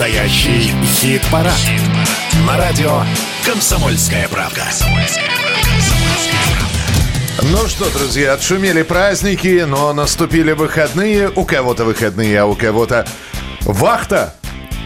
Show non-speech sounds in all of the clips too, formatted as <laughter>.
Настоящий хит-парад. Хит На радио «Комсомольская правка». Ну что, друзья, отшумели праздники, но наступили выходные. У кого-то выходные, а у кого-то вахта.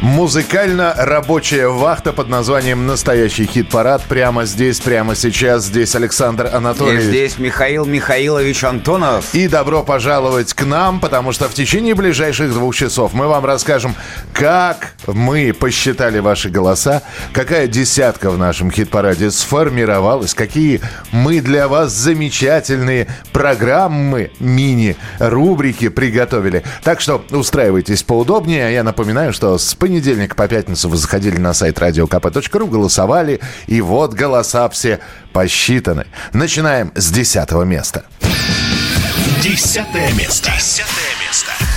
Музыкально-рабочая вахта под названием «Настоящий хит-парад». Прямо здесь, прямо сейчас. Здесь Александр Анатольевич. И здесь Михаил Михаилович Антонов. И добро пожаловать к нам, потому что в течение ближайших двух часов мы вам расскажем, как мы посчитали ваши голоса, какая десятка в нашем хит-параде сформировалась, какие мы для вас замечательные программы, мини-рубрики приготовили. Так что устраивайтесь поудобнее. Я напоминаю, что с понедельника понедельника по пятницу вы заходили на сайт radiokp.ru, голосовали, и вот голоса все посчитаны. Начинаем с десятого места. Десятое место. Десятое место.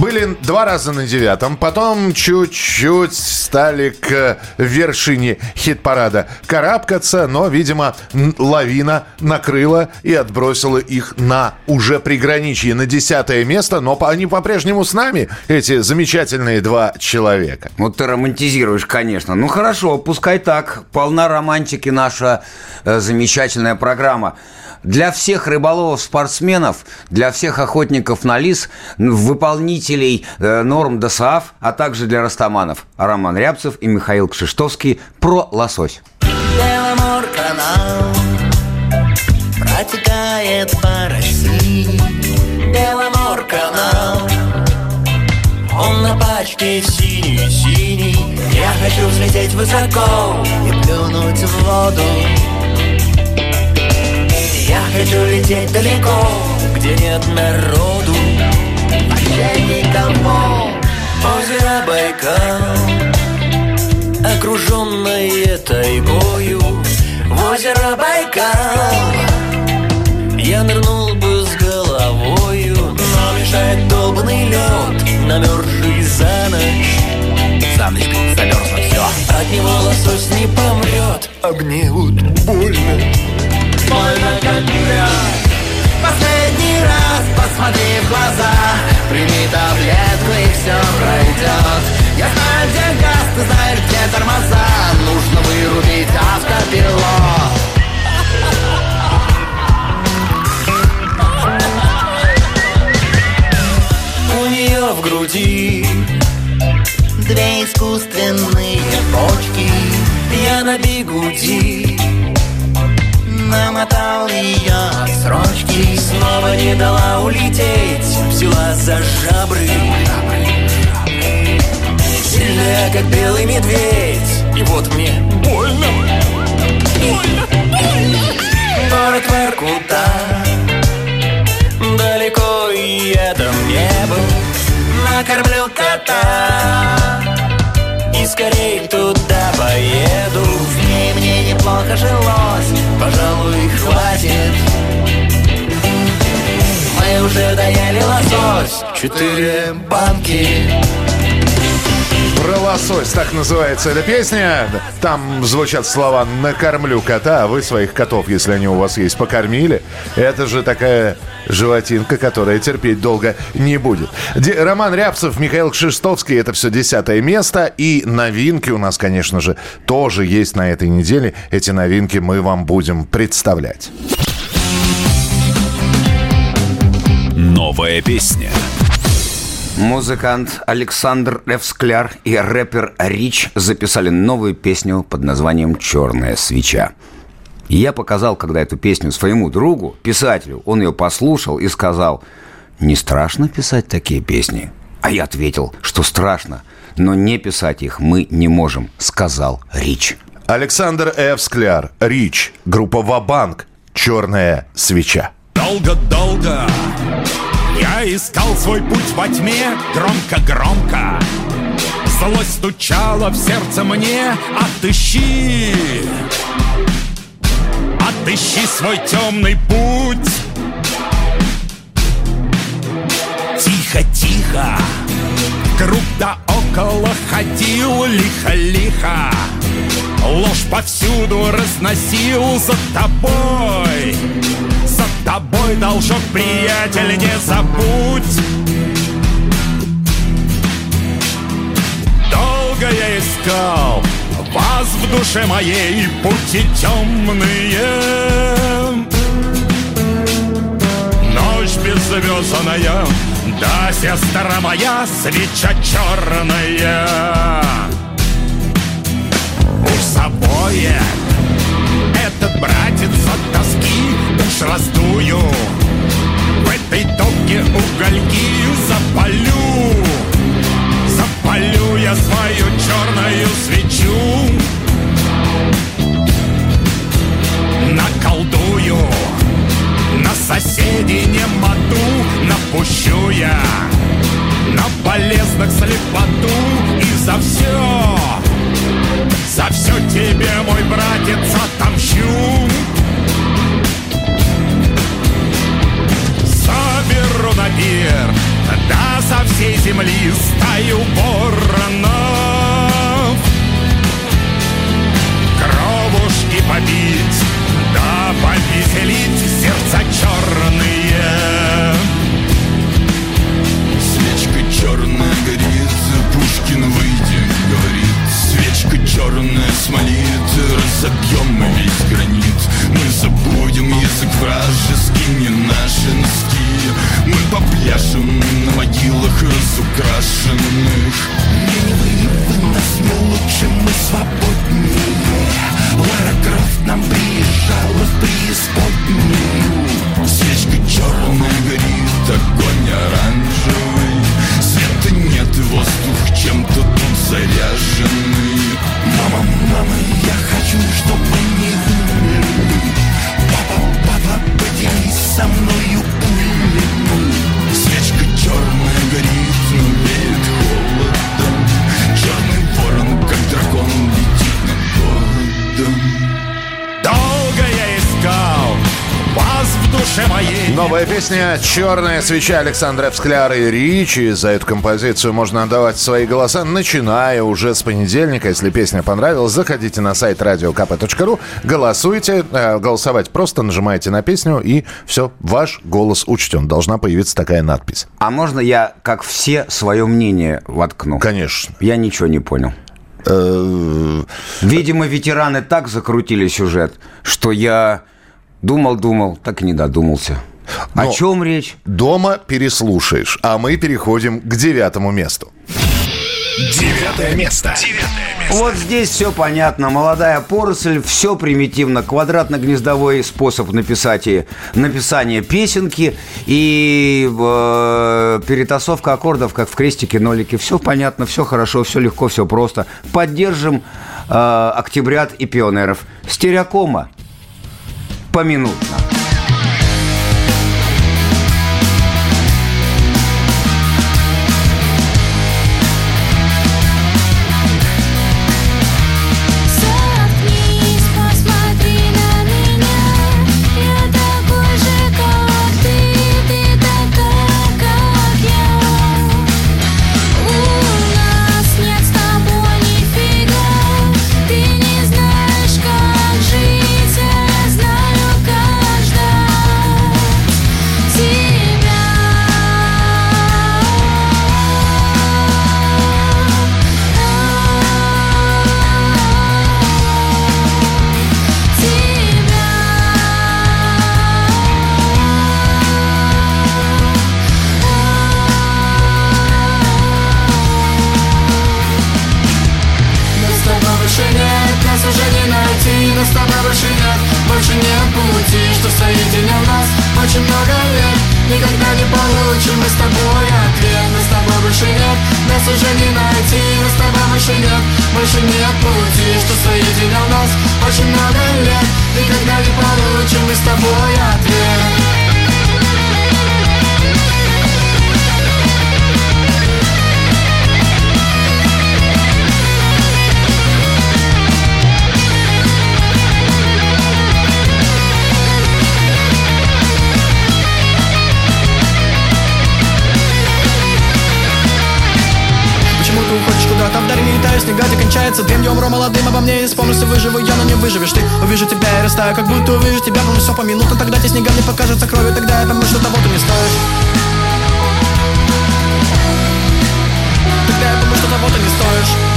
Были два раза на девятом, потом чуть-чуть стали к вершине хит-парада карабкаться, но, видимо, лавина накрыла и отбросила их на уже приграничье, на десятое место, но они по-прежнему с нами, эти замечательные два человека. Вот ты романтизируешь, конечно. Ну хорошо, пускай так. Полна романтики наша э, замечательная программа. Для всех рыболовов-спортсменов, для всех охотников на лис, выполнителей э, норм ДСАФ, а также для растаманов Роман Рябцев и Михаил Кшиштовский про лосось. Протекает по России. Беломор-канал он на пачке синий-синий Я хочу взлететь высоко и плюнуть в воду я хочу лететь далеко, где нет народу Вообще никого Озеро Байкал Окруженное тайгою В озеро Байкал. Я нырнул бы с головою Но мешает долбанный лед Намерзший за ночь. За ночь замерзло все От него лосось не помрет А мне вот больно. Больно как раз посмотри в глаза Прими таблетку и все пройдет Я знаю, где газ, ты знаешь, где тормоза. Нужно вырубить автопилот. У нее в груди Две искусственные почки Я на бигуди намотал ее срочки Снова не дала улететь. Взяла за жабры. Сильная, как белый медведь. И вот мне больно. Больно, Город Воркута. Далеко и я там не был Накормлю кота И скорей туда поеду. В ней мне неплохо жилось пожалуй, хватит. Мы уже доели лосось Четыре банки про лосось, так называется эта песня. Там звучат слова «накормлю кота», а вы своих котов, если они у вас есть, покормили. Это же такая животинка, которая терпеть долго не будет. Ди- Роман Рябцев, Михаил Кшистовский, это все десятое место. И новинки у нас, конечно же, тоже есть на этой неделе. Эти новинки мы вам будем представлять. Новая песня. Музыкант Александр Эвскляр и рэпер Рич записали новую песню под названием «Черная свеча». Я показал, когда эту песню своему другу, писателю, он ее послушал и сказал, не страшно писать такие песни? А я ответил, что страшно, но не писать их мы не можем, сказал Рич. Александр Ф. Скляр, Рич, группа Вабанк, «Черная свеча». Долго-долго. Я искал свой путь во тьме Громко-громко. Злость стучала в сердце мне. Отыщи! Отыщи свой темный путь! Тихо-тихо. Круг да около ходил Лихо-лихо. Ложь повсюду разносил за тобой тобой, должок, приятель, не забудь искал вас в душе моей пути темные. Ночь беззвездная, да, сестра моя, свеча черная. Уж собой этот братец от тоски раздую. В этой топке угольки запалю. Запалю я свою черную свечу. Наколдую. На соседей немоту Напущу я На полезных слепоту. И за все За все тебе, мой братец, отомщу Соберу на пир Да со всей земли стаю воронов. Кровушки побить Да повеселить сердца черные. Свечка черная горит, Пушкин говорит Свечка черная смолит, разобьем мы весь гранит. Мы забудем язык вражеский, не наши носки. Мы попляшем на могилах разукрашенных. Ленивые вы нас не лучше, мы свободнее Лара Крофт нам приезжала в преисподнюю Свечка черная горит, огонь оранжевый. Света нет, и воздух чем-то тут заряженный. Мама, мама, я хочу, чтобы не умерли Папа, папа, поделись со мною пулями Душе моей Новая песня «Черная свеча» Александра Скляра и Ричи. За эту композицию можно отдавать свои голоса, начиная уже с понедельника. Если песня понравилась, заходите на сайт radiokp.ru, голосуйте. Э, голосовать просто нажимаете на песню, и все, ваш голос учтен. Должна появиться такая надпись. А можно я, как все, свое мнение воткну? Конечно. Я ничего не понял. Э, Видимо, ветераны так закрутили сюжет, что я думал-думал, так и не додумался. О Но- чем речь? Дома переслушаешь, а мы переходим к девятому месту. Девятое место. Девятое место. Вот здесь все понятно. Молодая поросль, все примитивно. Квадратно-гнездовой способ написать и, написания песенки и э, перетасовка аккордов, как в крестике, нолике. Все понятно, все хорошо, все легко, все просто. Поддержим э, октябрят и пионеров. Стереокома. Поминутно. Кончается Дым, я умру молодым, обо мне полностью выживу я, но не выживешь ты. Увижу тебя и растаю, как будто увижу тебя, помню все по минутам. Тогда те снега мне покажутся кровью, тогда я пойму, что того ты не стоишь. Тогда я пойму, что того ты не стоишь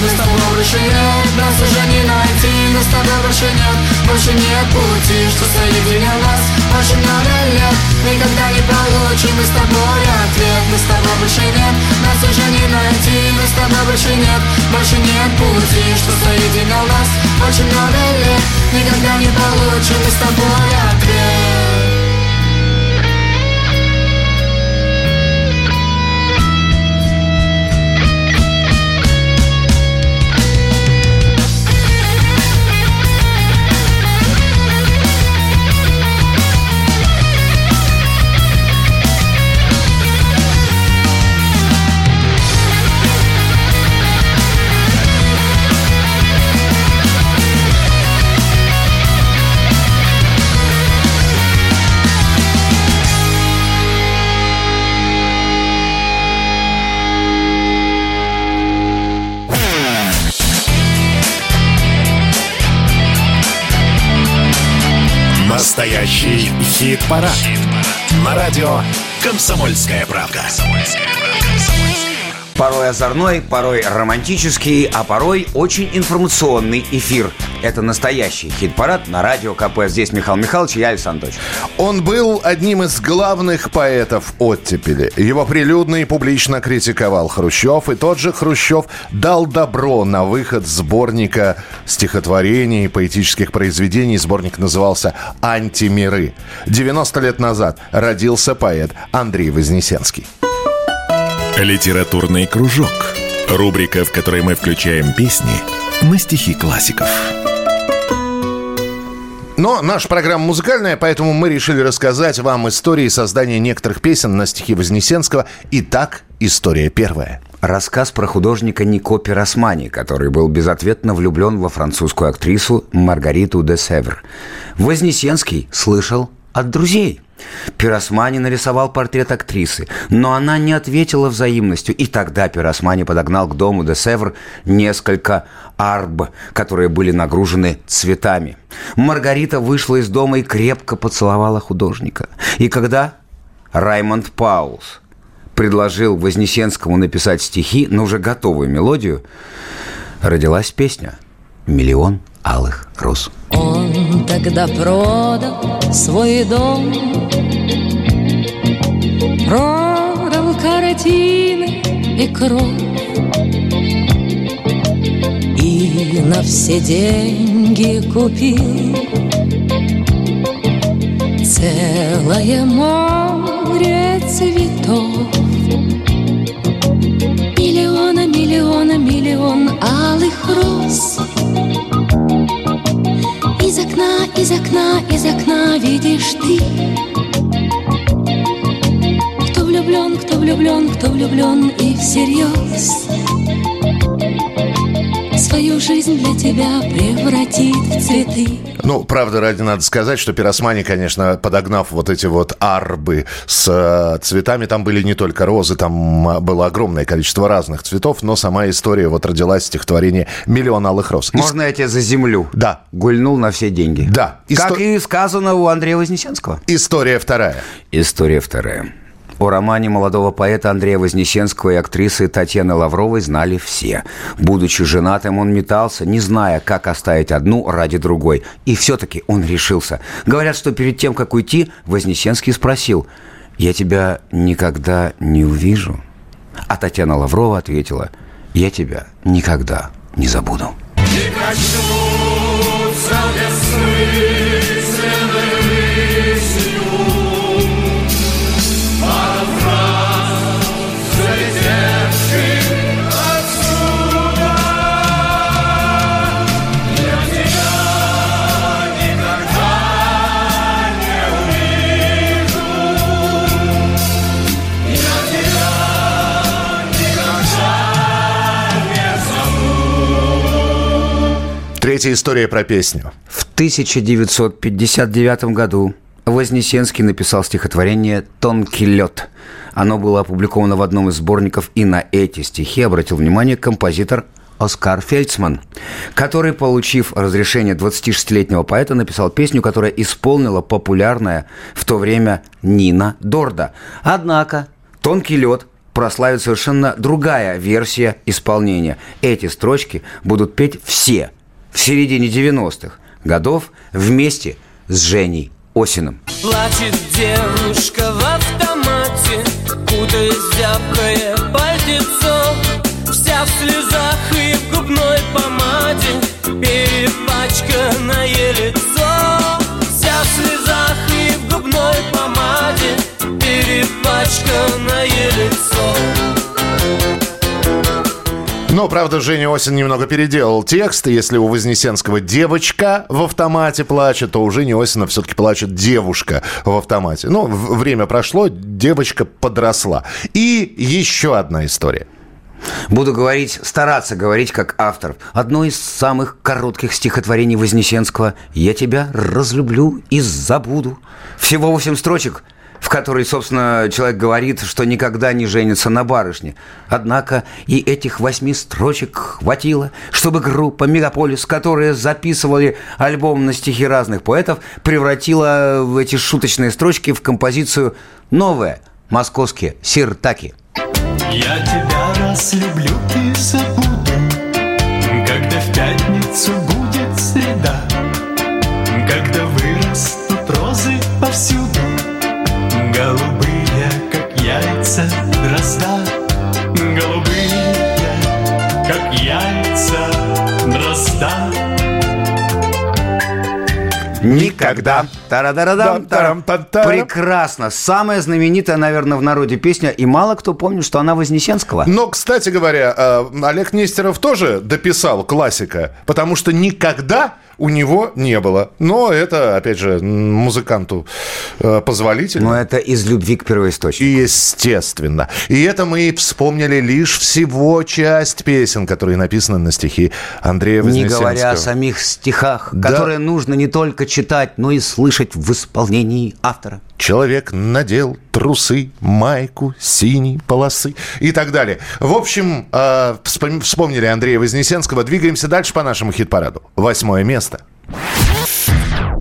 Но с тобой больше нет, нас уже не найти Но с тобой больше нет, больше нет пути Что соединил нас. Очень много лет. Никогда не получим мы с тобой ответ. Но с тобой больше нет, нас уже не найти Но с тобой больше нет, больше нет пути Что соединил нас. Очень много лет. Никогда не получим мы с тобой ответ. Хит-парад. На радио «Комсомольская правда». Порой озорной, порой романтический, а порой очень информационный эфир. Это настоящий хит-парад на радио КП. Здесь Михаил Михайлович и я, Александр Анатольевич. Он был одним из главных поэтов оттепели. Его прилюдно и публично критиковал Хрущев, и тот же Хрущев дал добро на выход сборника стихотворений и поэтических произведений. Сборник назывался «Антимиры». 90 лет назад родился поэт Андрей Вознесенский. Литературный кружок. Рубрика, в которой мы включаем песни на стихи классиков. Но наша программа музыкальная, поэтому мы решили рассказать вам истории создания некоторых песен на стихи Вознесенского. Итак, история первая. Рассказ про художника Нико Пиросмани, который был безответно влюблен во французскую актрису Маргариту де Севр. Вознесенский слышал от друзей. Пиросмани нарисовал портрет актрисы, но она не ответила взаимностью, и тогда Пиросмани подогнал к дому де Севр несколько арб, которые были нагружены цветами. Маргарита вышла из дома и крепко поцеловала художника. И когда Раймонд Паулс предложил Вознесенскому написать стихи на уже готовую мелодию, родилась песня «Миллион алых роз». Он тогда продал свой дом Продал картины и кровь. И на все деньги купил Целое море цветов. Миллиона, миллиона, миллион алых роз из окна, из окна, из окна видишь ты. Кто влюблен, кто влюблен, кто влюблен и всерьез Свою жизнь для тебя превратит в цветы Ну, правда, ради надо сказать, что Пиросмани, конечно, подогнав вот эти вот арбы с э, цветами, там были не только розы, там э, было огромное количество разных цветов, но сама история вот родилась в стихотворении «Миллион алых роз». Можно я тебя заземлю? Да. Гульнул на все деньги. Да. Как Исто- и сказано у Андрея Вознесенского. История вторая. История вторая. О романе молодого поэта Андрея Вознесенского и актрисы Татьяны Лавровой знали все. Будучи женатым, он метался, не зная, как оставить одну ради другой. И все-таки он решился. Говорят, что перед тем, как уйти, Вознесенский спросил, «Я тебя никогда не увижу?» А Татьяна Лаврова ответила, «Я тебя никогда не забуду». Третья история про песню. В 1959 году Вознесенский написал стихотворение «Тонкий лед». Оно было опубликовано в одном из сборников, и на эти стихи обратил внимание композитор Оскар Фельдсман, который, получив разрешение 26-летнего поэта, написал песню, которая исполнила популярная в то время Нина Дорда. Однако «Тонкий лед» прославит совершенно другая версия исполнения. Эти строчки будут петь все в середине 90-х. годов вместе с Женей Осиным. Плачет девушка в автомате Кутаясь зябкое пальтецо Вся в слезах и в губной помаде Перепачканное лицо Вся в слезах и в губной помаде Перепачканное лицо Но, правда, Женя Осин немного переделал текст. Если у Вознесенского девочка в автомате плачет, то у Жени Осина все-таки плачет девушка в автомате. Ну, время прошло, девочка подросла. И еще одна история. Буду говорить, стараться говорить как автор. Одно из самых коротких стихотворений Вознесенского «Я тебя разлюблю и забуду». Всего восемь строчек, в которой, собственно, человек говорит, что никогда не женится на барышне. Однако и этих восьми строчек хватило, чтобы группа «Мегаполис», которая записывали альбом на стихи разных поэтов, превратила в эти шуточные строчки в композицию «Новое» московские «Сиртаки». Я тебя разлюблю и забуду Когда в пятницу будет среда Никогда. Тарадарадам, тарам. Прекрасно. Самая знаменитая, наверное, в народе песня. И мало кто помнит, что она Вознесенского. Но, кстати говоря, э, Олег Нестеров тоже дописал классика, потому что никогда у него не было. Но это, опять же, музыканту э, позволительно. Но это из любви к первоисточнику. Естественно. И это мы вспомнили лишь всего часть песен, которые написаны на стихи Андрея Не Вознесенского. говоря о самих стихах, Да. которые нужно не только читать, но и слышать в исполнении автора. Человек надел трусы, майку, синей полосы и так далее. В общем, э, вспом- вспомнили Андрея Вознесенского. Двигаемся дальше по нашему хит-параду. Восьмое место.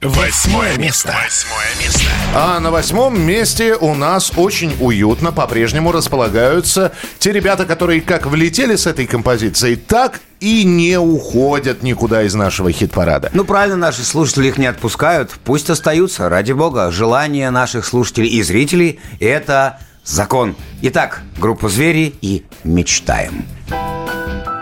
Восьмое место. Восьмое место. А на восьмом месте у нас очень уютно по-прежнему располагаются те ребята, которые как влетели с этой композицией, так и не уходят никуда из нашего хит-парада. Ну, правильно, наши слушатели их не отпускают. Пусть остаются, ради бога. Желание наших слушателей и зрителей – это закон. Итак, группа «Звери» и «Мечтаем». Хмурое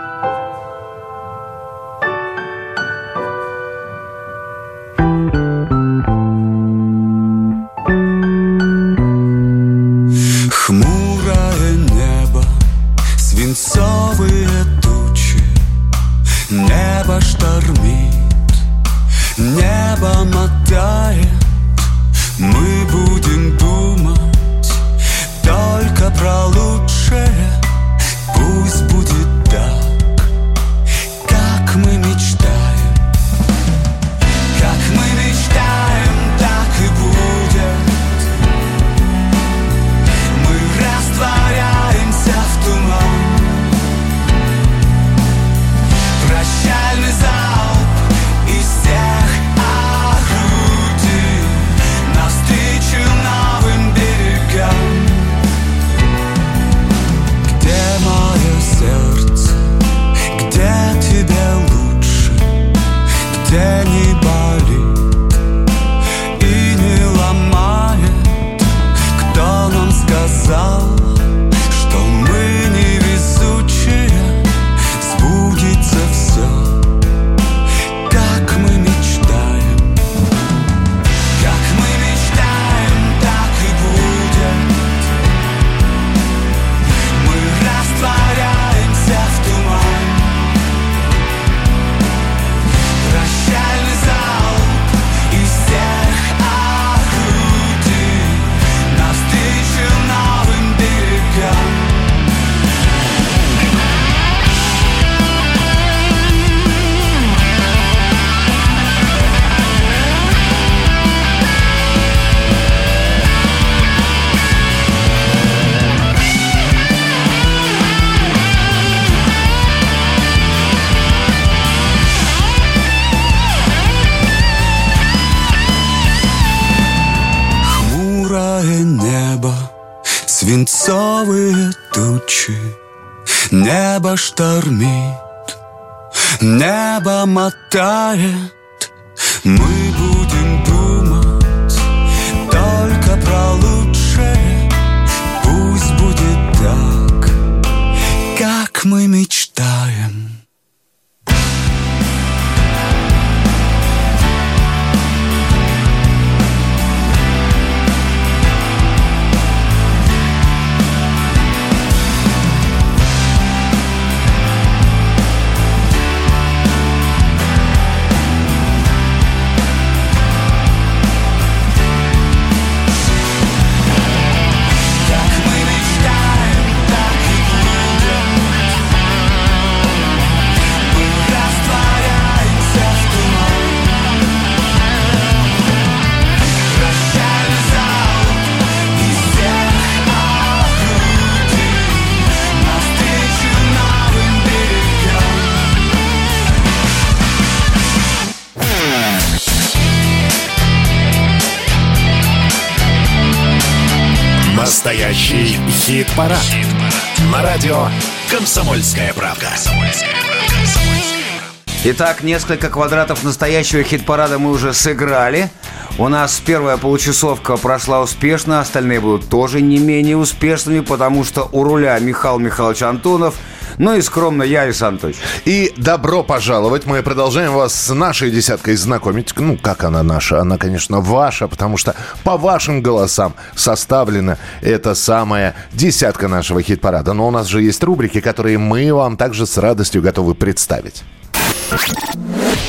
Итак, несколько квадратов настоящего хит-парада мы уже сыграли. У нас первая получасовка прошла успешно, остальные будут тоже не менее успешными, потому что у руля Михаил Михайлович Антонов, ну и скромно я, Александр Анатольевич. И добро пожаловать. Мы продолжаем вас с нашей десяткой знакомить. Ну, как она наша? Она, конечно, ваша, потому что по вашим голосам составлена эта самая десятка нашего хит-парада. Но у нас же есть рубрики, которые мы вам также с радостью готовы представить.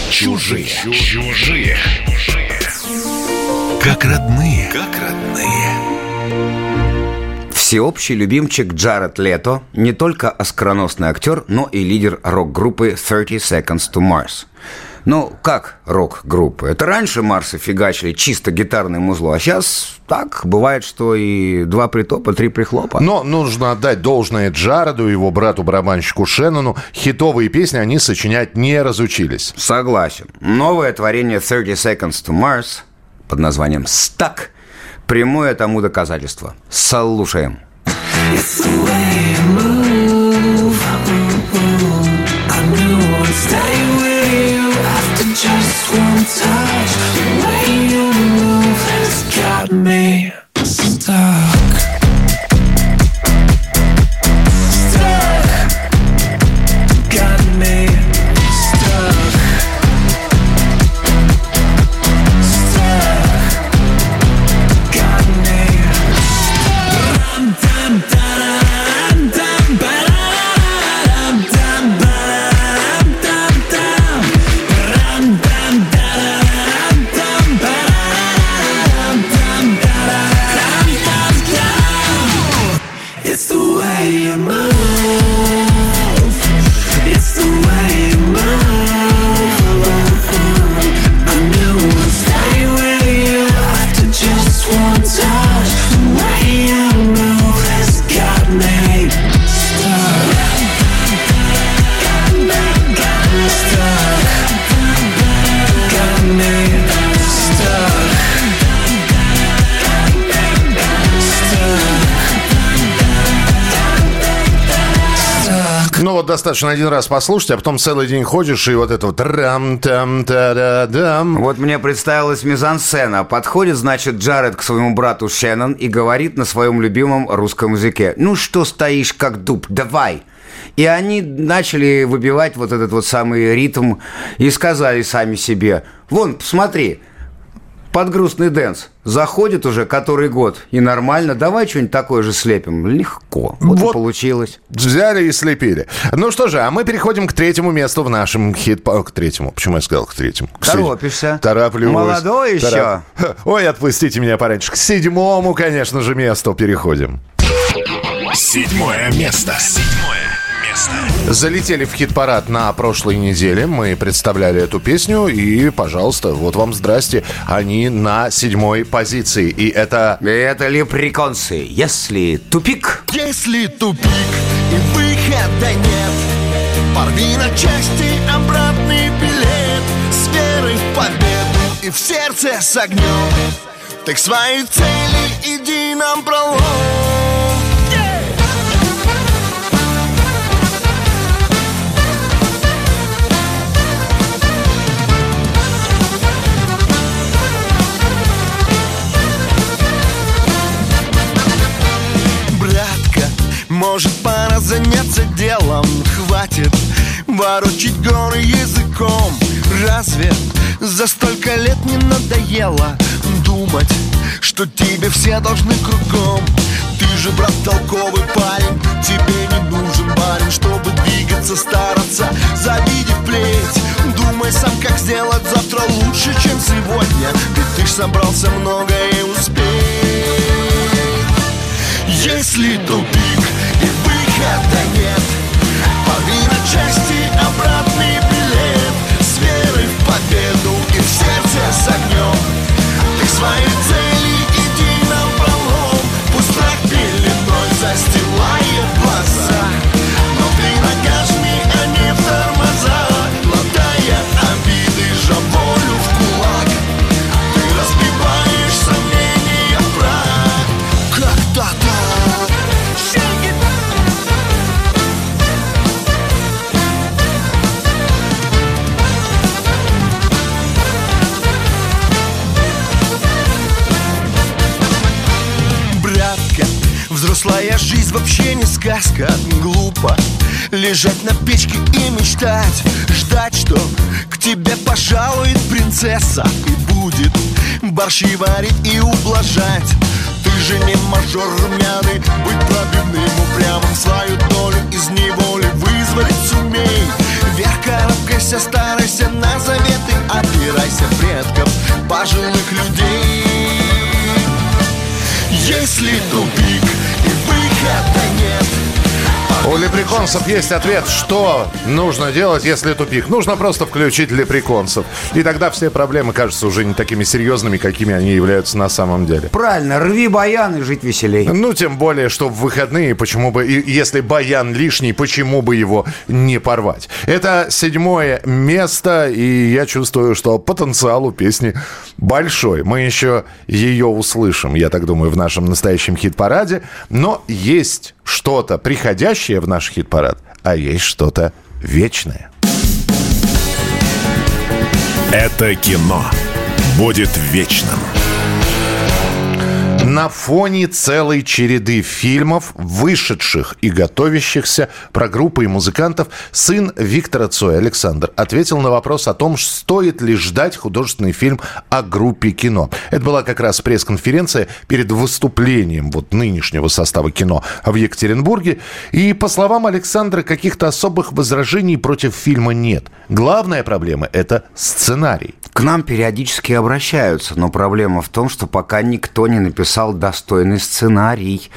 Чужие. Чужие. Как родные. Как родные. Всеобщий любимчик Джаред Лето не только оскароносный актер, но и лидер рок-группы 30 Seconds to Mars. Ну, как рок-группы? Это раньше Марсы фигачили чисто гитарное музло, а сейчас так, бывает, что и два притопа, три прихлопа. Но нужно отдать должное Джареду, его брату-барабанщику Шеннону. Хитовые песни они сочинять не разучились. Согласен. Новое творение 30 Seconds to Mars под названием «Stuck» прямое тому доказательство. Слушаем. It's достаточно один раз послушать, а потом целый день ходишь и вот это вот рам там та да дам Вот мне представилась мизансцена. Подходит, значит, Джаред к своему брату Шеннон и говорит на своем любимом русском языке. «Ну что стоишь, как дуб? Давай!» И они начали выбивать вот этот вот самый ритм и сказали сами себе, «Вон, посмотри, под грустный дэнс заходит уже который год, и нормально, давай что-нибудь такое же слепим». Легко. Вот, Вот. и получилось. Взяли и слепили. Ну что же, а мы переходим к третьему месту в нашем хит К третьему. Почему я сказал к третьему? К Торопишься. Тороплюсь. Молодой еще. Торап- <laughs> Ой, отпустите меня пораньше. К седьмому, конечно же, месту переходим. Седьмое место. Седьмое место. Залетели в хит-парад на прошлой неделе. Мы представляли эту песню. И, пожалуйста, вот вам здрасте. Они на седьмой позиции. И это... И это лепреконцы. Если тупик, Если тупик и выхода нет Порви на части обратный билет С верой в победу и в сердце с огнем Ты к своей цели иди нам пролом Может, пора заняться делом? Хватит ворочить горы языком. Разве за столько лет не надоело Думать, что тебе все должны кругом? Ты же, брат, толковый парень Тебе не нужен барин, чтобы двигаться, стараться Завидев плеть. Думай сам, как сделать завтра лучше, чем сегодня Ведь ты ж собрался многое успеть. Если тупик части обратный билет. С верой в победу и в сердце с огнем. Ты свои цели иди на пролом. Пусть страх пеленой застилает взрослая жизнь вообще не сказка. Глупо лежать на печке и мечтать. Ждать, что к тебе пожалует принцесса. И будет борщи варить и ублажать. Ты же не мажор румяный Быть пробивным упрямым. Свою долю из неволи вызволить сумей. Вверх карабкайся, старайся на заветы. Опирайся предков пожилых людей. Если тупик и выхода нет У лепреконцев есть ответ, что нужно делать, если тупик. Нужно просто включить лепреконцев. И тогда все проблемы кажутся уже не такими серьезными, какими они являются на самом деле. Правильно, рви баян и жить веселей. Ну, тем более, что в выходные, почему бы, и если баян лишний, почему бы его не порвать? Это седьмое место, и я чувствую, что потенциал у песни большой. Мы еще ее услышим, я так думаю, в нашем настоящем хит-параде. Но есть что-то приходящее в наш хит-парад, а есть что-то вечное. Это кино будет вечным. На фоне целой череды фильмов, вышедших и готовящихся про группы и музыкантов, сын Виктора Цоя, Александр, ответил на вопрос о том, стоит ли ждать художественный фильм о группе кино. Это была как раз пресс-конференция перед выступлением вот нынешнего состава кино в Екатеринбурге. И, по словам Александра, каких-то особых возражений против фильма нет. Главная проблема – это сценарий. К нам периодически обращаются, но проблема в том, что пока никто не написал достойный сценарий.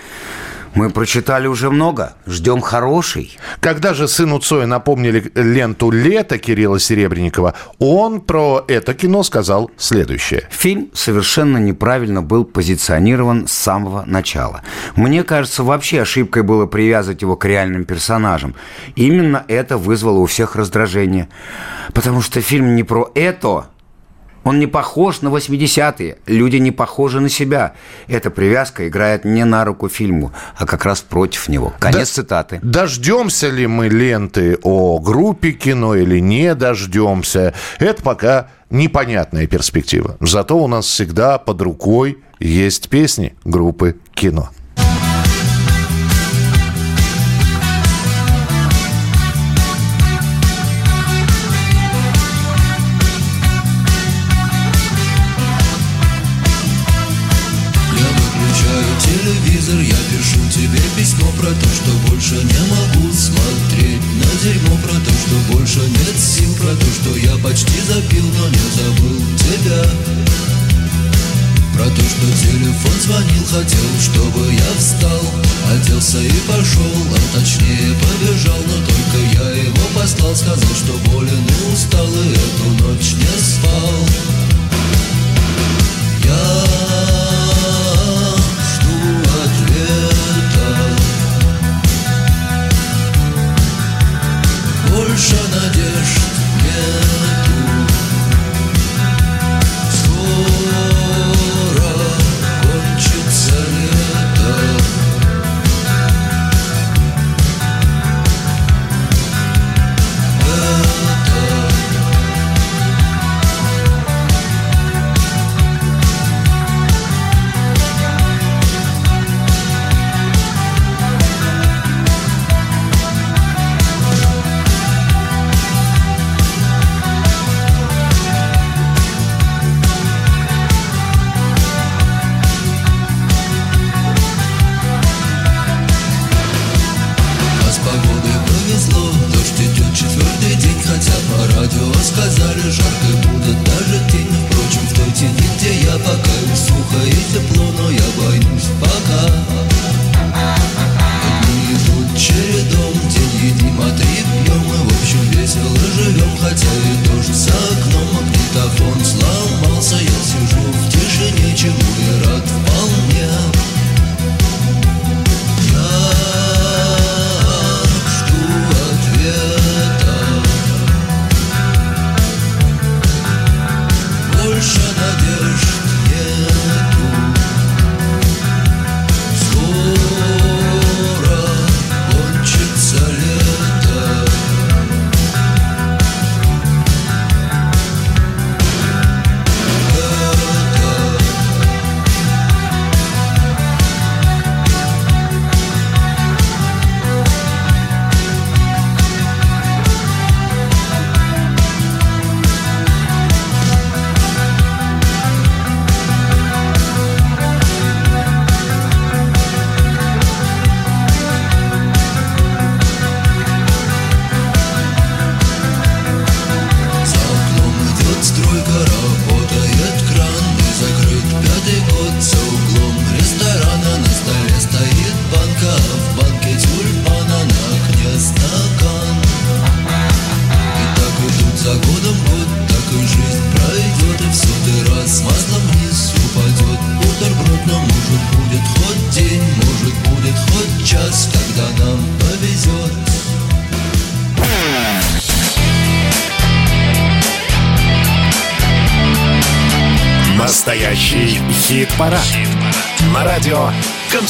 Мы прочитали уже много, ждем хороший. Когда же сыну Цоя напомнили ленту «Лето» Кирилла Серебренникова, он про это кино сказал следующее. Фильм совершенно неправильно был позиционирован с самого начала. Мне кажется, вообще ошибкой было привязывать его к реальным персонажам. Именно это вызвало у всех раздражение. Потому что фильм не про это, он не похож на 80-е. Люди не похожи на себя. Эта привязка играет не на руку фильму, а как раз против него. Конец Да- цитаты. Дождемся ли мы ленты о группе кино или не дождемся, это пока непонятная перспектива. Зато у нас всегда под рукой есть песни группы кино. Почти запил, но не забыл тебя. Про то, что телефон звонил, хотел, чтобы я встал. Оделся и пошел, а точнее побежал. Но только я его послал, сказал, что болен и устал И эту ночь не спал. Я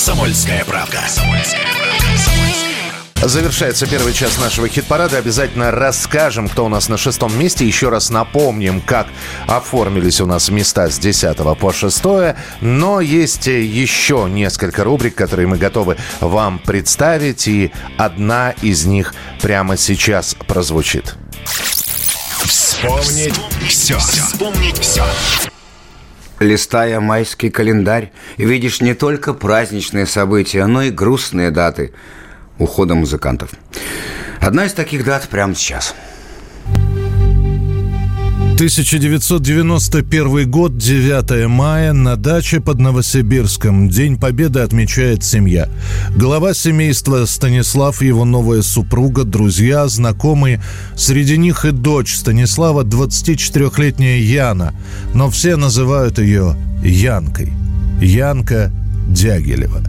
«Комсомольская правда». Завершается первый час нашего хит-парада. Обязательно расскажем, кто у нас на шестом месте. Еще раз напомним, как оформились у нас места с 10 по 6. Но есть еще несколько рубрик, которые мы готовы вам представить. И одна из них прямо сейчас прозвучит. Вспомнить все. Вспомнить все. Листая майский календарь, видишь не только праздничные события, но и грустные даты ухода музыкантов. Одна из таких дат прямо сейчас. 1991 год, 9 мая, на даче под Новосибирском. День Победы отмечает семья. Глава семейства Станислав, его новая супруга, друзья, знакомые. Среди них и дочь Станислава, 24-летняя Яна. Но все называют ее Янкой. Янка Дягилева.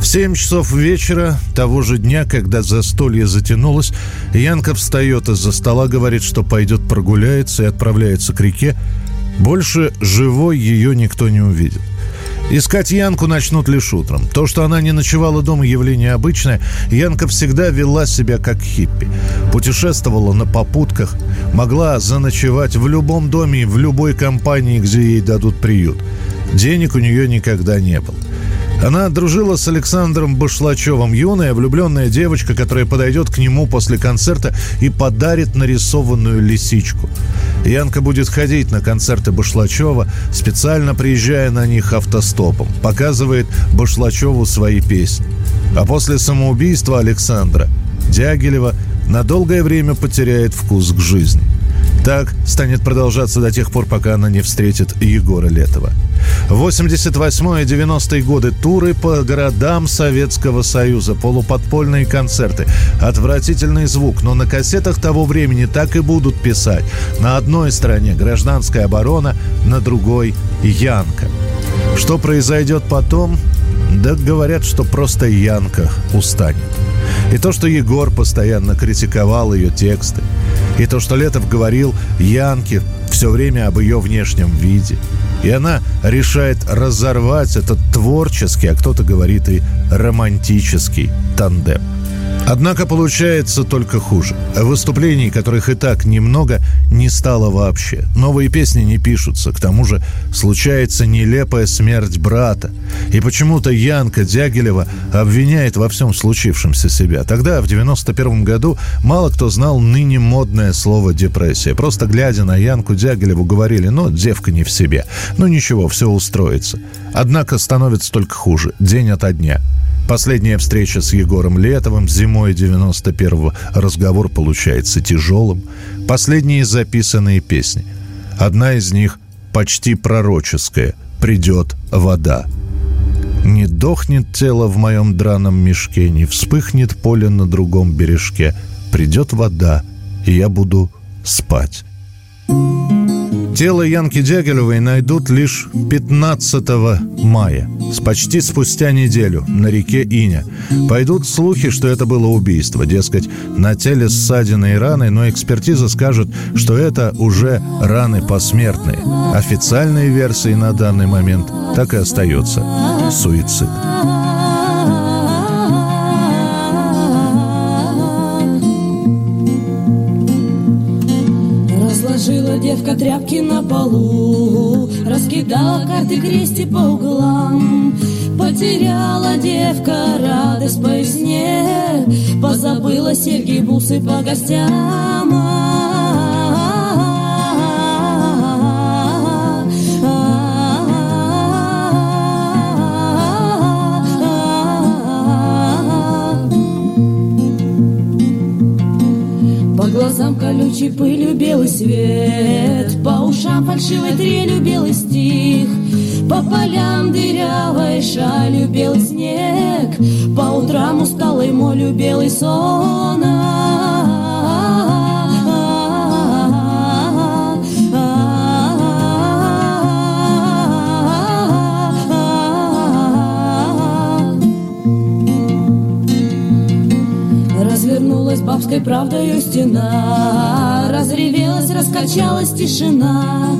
В 7 часов вечера того же дня, когда застолье затянулось, Янка встает из-за стола, говорит, что пойдет прогуляется и отправляется к реке. Больше живой ее никто не увидит. Искать Янку начнут лишь утром. То, что она не ночевала дома, явление обычное. Янка всегда вела себя как хиппи. Путешествовала на попутках, могла заночевать в любом доме и в любой компании, где ей дадут приют. Денег у нее никогда не было. Она дружила с Александром Башлачевым, юная влюбленная девочка, которая подойдет к нему после концерта и подарит нарисованную лисичку. Янка будет ходить на концерты Башлачева, специально приезжая на них автостопом, показывает Башлачеву свои песни. А после самоубийства Александра Дягилева на долгое время потеряет вкус к жизни. Так станет продолжаться до тех пор, пока она не встретит Егора Летова. 88 и 90-е годы туры по городам Советского Союза, полуподпольные концерты, отвратительный звук, но на кассетах того времени так и будут писать. На одной стороне гражданская оборона, на другой Янка. Что произойдет потом? Да говорят, что просто Янка устанет. И то, что Егор постоянно критиковал ее тексты, и то, что Летов говорил Янке все время об ее внешнем виде. И она решает разорвать этот творческий, а кто-то говорит и романтический тандем. Однако получается только хуже. Выступлений, которых и так немного, не стало вообще. Новые песни не пишутся. К тому же случается нелепая смерть брата. И почему-то Янка Дягилева обвиняет во всем случившемся себя. Тогда, в 91 году, мало кто знал ныне модное слово «депрессия». Просто глядя на Янку Дягилеву, говорили, ну, девка не в себе. Ну, ничего, все устроится. Однако становится только хуже. День ото дня. Последняя встреча с Егором Летовым зимой 91-го. Разговор получается тяжелым. Последние записанные песни. Одна из них почти пророческая. «Придет вода». Не дохнет тело в моем драном мешке, не вспыхнет поле на другом бережке. Придет вода, и я буду спать. Тело Янки Дягилевой найдут лишь 15 мая, с почти спустя неделю, на реке Иня. Пойдут слухи, что это было убийство. Дескать, на теле ссадины и раны, но экспертиза скажет, что это уже раны посмертные. Официальной версией на данный момент так и остается суицид. Девка тряпки на полу, раскидала карты крести по углам. Потеряла девка радость по весне, позабыла серьги, бусы по гостям. Глазам колючей пылью белый свет, По ушам фальшивой трелью белый стих, По полям дырявой шалью белый снег, По утрам усталой молью белый сон. Бабской правдою стена, Разревелась, раскачалась тишина.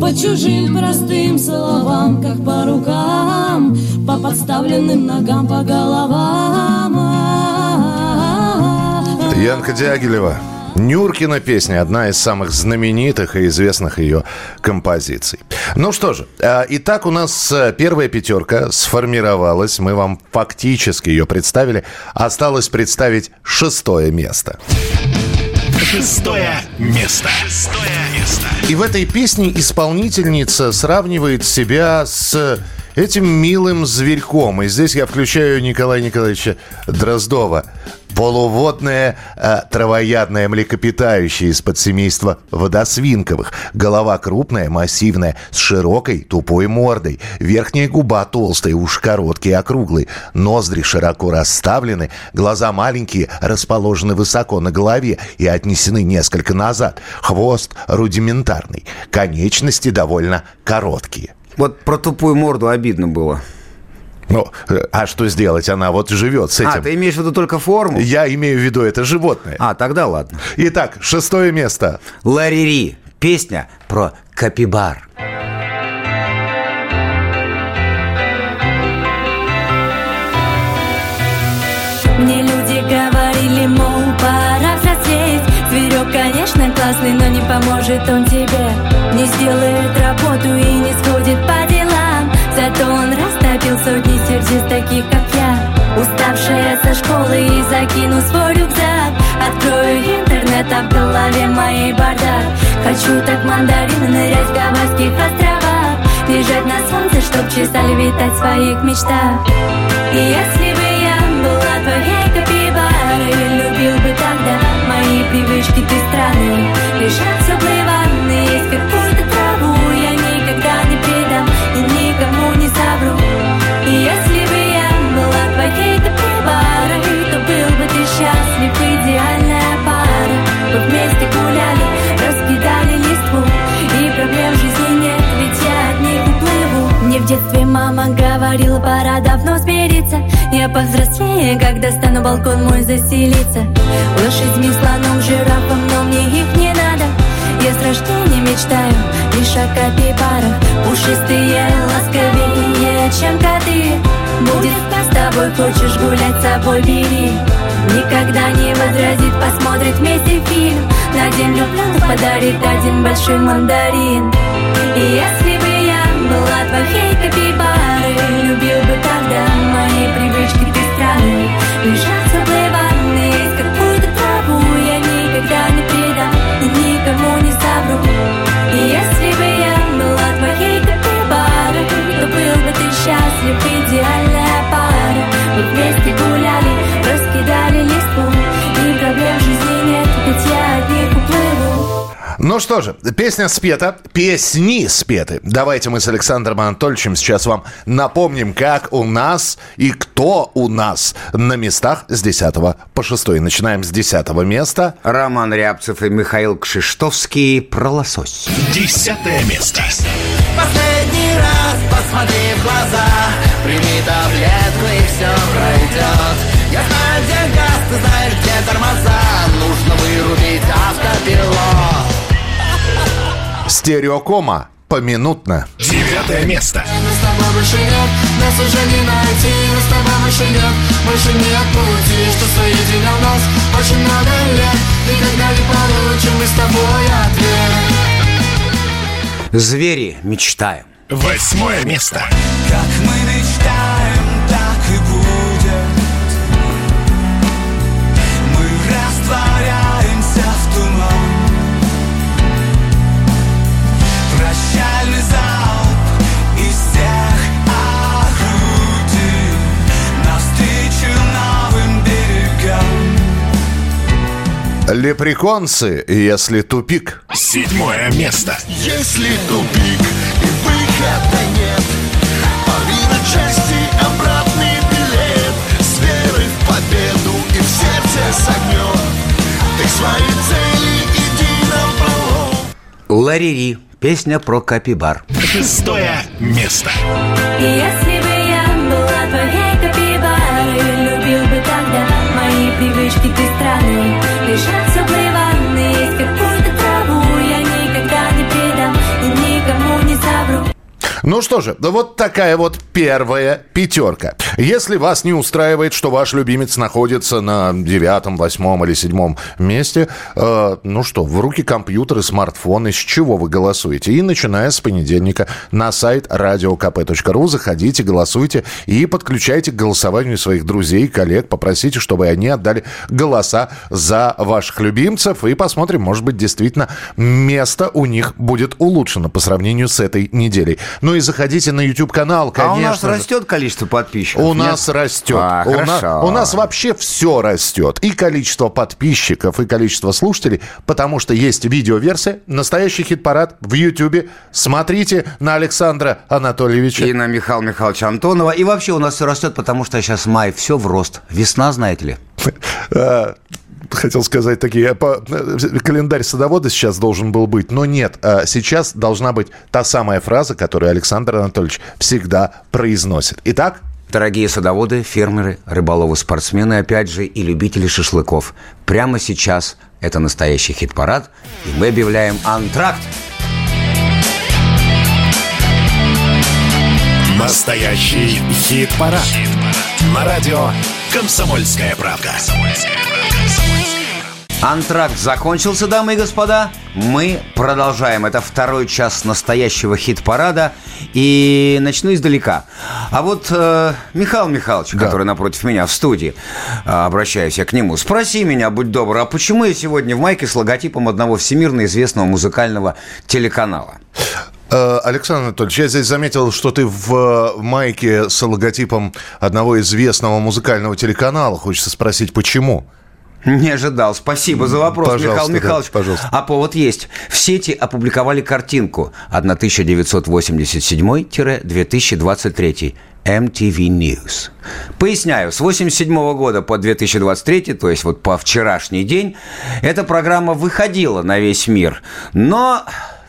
По чужим простым словам, как по рукам, По подставленным ногам, по головам. Янка Дягилева. Нюркина песня, одна из самых знаменитых и известных ее композиций. Ну что же, а, итак, у нас э, первая пятерка сформировалась. Мы вам фактически ее представили. Осталось представить шестое место. Шестое место. Шестое место. И в этой песне исполнительница сравнивает себя с этим милым зверьком. И здесь я включаю Николая Николаевича Дроздова. Полуводное э, травоядное млекопитающее из подсемейства водосвинковых. Голова крупная, массивная, с широкой, тупой мордой. Верхняя губа толстая, уши короткие, округлые. Ноздри широко расставлены, глаза маленькие, расположены высоко на голове и отнесены несколько назад. Хвост рудиментарный. Конечности довольно короткие. Вот про тупую морду обидно было. Ну, э, а что сделать? Она вот живет с этим. А, ты имеешь в виду только форму? Я имею в виду это животное. А, тогда ладно. Итак, шестое место. Ларри Ри. Песня про капибар. Мне люди говорили, мол, пора взрослеть Зверек, конечно, классный, но не поможет он тебе Не сделает работу и не сходит по делам Зато он растопил сотни сердец таких, как я Уставшая со школы и закину свой рюкзак. Открою интернет, а в голове моей бардак Хочу так мандарины нырять в Гавайских островах. Лежать на солнце, чтоб чесали летать в своих мечтах. И если бы я была твоей капибарой Любил бы тогда мои привычки ты странные Лежать детстве мама говорила, пора давно смириться Я повзрослее, когда стану балкон мой заселиться. Лошадьми, слоном, жирафом, но мне их не надо. Я с рождения мечтаю лишь о капибарах Пушистые, ласковее, чем коты. Будет с тобой, хочешь гулять с собой, бери. Никогда не возразит, посмотрит вместе фильм. На день влюбленных подарит один большой мандарин. И если твоей капибарой Любил бы тогда мои привычки ты странные Лежать Ну что же, песня спета, песни спеты. Давайте мы с Александром Анатольевичем сейчас вам напомним, как у нас и кто у нас на местах с 10 по 6. Начинаем с 10 места. Роман Рябцев и Михаил Кшиштовский про лосось. Десятое место. Последний раз посмотри в глаза Прими таблетку и все пройдет Я знаю, где газ, ты знаешь, где тормоза Нужно вырубить автопилот Стереокома. Поминутно. Девятое место. Мы с тобой больше нет, нас уже не найти Мы с тобой больше нет, больше нет пути Что соединял нас очень много лет Никогда не получим мы с тобой ответ Звери мечтаем. Восьмое место. Как мы берегам Лепреконцы, если тупик. Седьмое место. Если тупик и выхода нет Порви на части обратный билет С верой в победу и в сердце с огнем Ты к своей цели иди напролом Ларири. Песня про капибар. Шестое место. Если бы я была твоей капибарой Любил бы тогда мои привычки ты странные Лежать Ну что же, вот такая вот первая пятерка. Если вас не устраивает, что ваш любимец находится на девятом, восьмом или седьмом месте, э, ну что, в руки компьютеры, смартфоны, с чего вы голосуете? И начиная с понедельника на сайт radiokp.ru заходите, голосуйте и подключайте к голосованию своих друзей, коллег, попросите, чтобы они отдали голоса за ваших любимцев, и посмотрим, может быть, действительно место у них будет улучшено по сравнению с этой неделей. Ну и заходите на YouTube-канал, конечно а у нас же. растет количество подписчиков? У нет? нас растет. А, у, на- у нас вообще все растет. И количество подписчиков, и количество слушателей, потому что есть видеоверсия, настоящий хит-парад в Ютьюбе. Смотрите на Александра Анатольевича. И на Михаила Михайловича Антонова. И вообще у нас все растет, потому что сейчас май, все в рост. Весна, знаете ли. Хотел сказать такие, по- э, календарь садовода сейчас должен был быть, но нет. а, Сейчас должна быть та самая фраза, которую Александр Анатольевич всегда произносит. Итак, Дорогие садоводы, фермеры, рыболовы, спортсмены, опять же, и любители шашлыков. Прямо сейчас это настоящий хит-парад, и мы объявляем антракт. Настоящий хит-парад. На радио «Комсомольская правда». Антракт закончился, дамы и господа. Мы продолжаем. Это второй час настоящего хит-парада. И начну издалека. А вот э, Михаил Михайлович, который напротив меня в студии, э, обращаюсь я к нему. Спроси меня, будь добр, а почему я сегодня в майке с логотипом одного всемирно известного музыкального телеканала? Э, Александр Анатольевич, я здесь заметил, что ты в майке с логотипом одного известного музыкального телеканала. Хочется спросить, почему? Не ожидал. Спасибо за вопрос, Пожалуйста, Михаил да, Михайлович. пожалуйста. А повод есть. В сети опубликовали картинку 1987-2023 MTV News. Поясняю, с 87 года по 2023, то есть вот по вчерашний день, эта программа выходила на весь мир. Но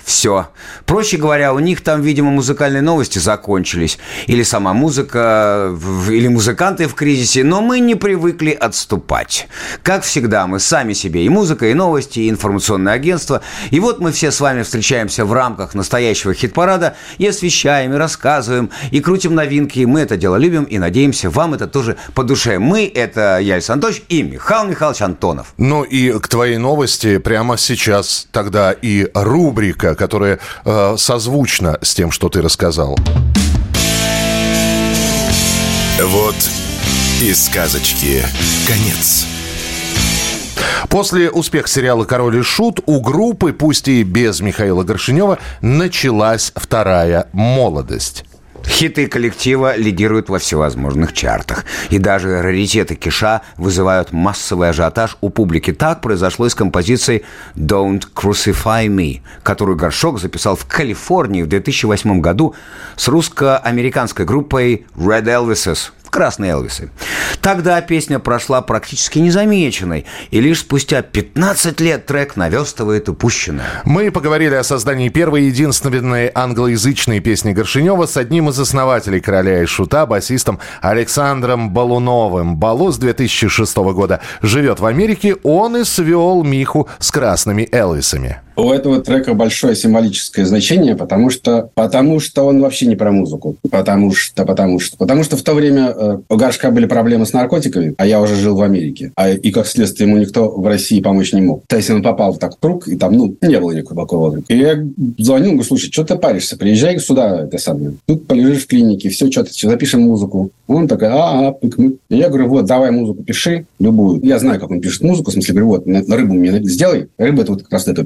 все. Проще говоря, у них там, видимо, музыкальные новости закончились. Или сама музыка, или музыканты в кризисе. Но мы не привыкли отступать. Как всегда, мы сами себе и музыка, и новости, и информационное агентство. И вот мы все с вами встречаемся в рамках настоящего хит-парада и освещаем, и рассказываем, и крутим новинки. Мы это дело любим и надеемся, вам это тоже по душе. Мы – это я, Александр Анатольевич, и Михаил Михайлович Антонов. Ну и к твоей новости прямо сейчас тогда и рубрика, которая э, созвучна с тем, что ты рассказал. Вот и сказочки конец. После успеха сериала «Король и Шут» у группы, пусть и без Михаила Горшинева, началась вторая молодость. Хиты коллектива лидируют во всевозможных чартах. И даже раритеты Киша вызывают массовый ажиотаж у публики. Так произошло и с композицией «Don't Crucify Me», которую Горшок записал в Калифорнии в 2008 году с русско-американской группой Red Elvises – красные Элвисы. Тогда песня прошла практически незамеченной, и лишь спустя 15 лет трек наверстывает упущенное. Мы поговорили о создании первой единственной англоязычной песни Горшинева с одним из основателей «Короля и Шута», басистом Александром Балуновым. Балу с 2006 года живет в Америке, он и свел Миху с красными Элвисами. У этого трека большое символическое значение, потому что, потому что он вообще не про музыку. Потому что, потому что. Потому что в то время э, у Горшка были проблемы с наркотиками, а я уже жил в Америке. А, и, как следствие, ему никто в России помочь не мог. То есть он попал в так круг, и там, ну, не было никакого такого. И я звонил, говорю, слушай, что ты паришься? Приезжай сюда, это самое. Тут полежишь в клинике, все, что-то, запишем музыку. Он такой, а, а, пык, мы. И я говорю, вот, давай музыку пиши, любую. Я знаю, как он пишет музыку, в смысле, говорю, вот, на, рыбу мне сделай. Рыба это вот как раз это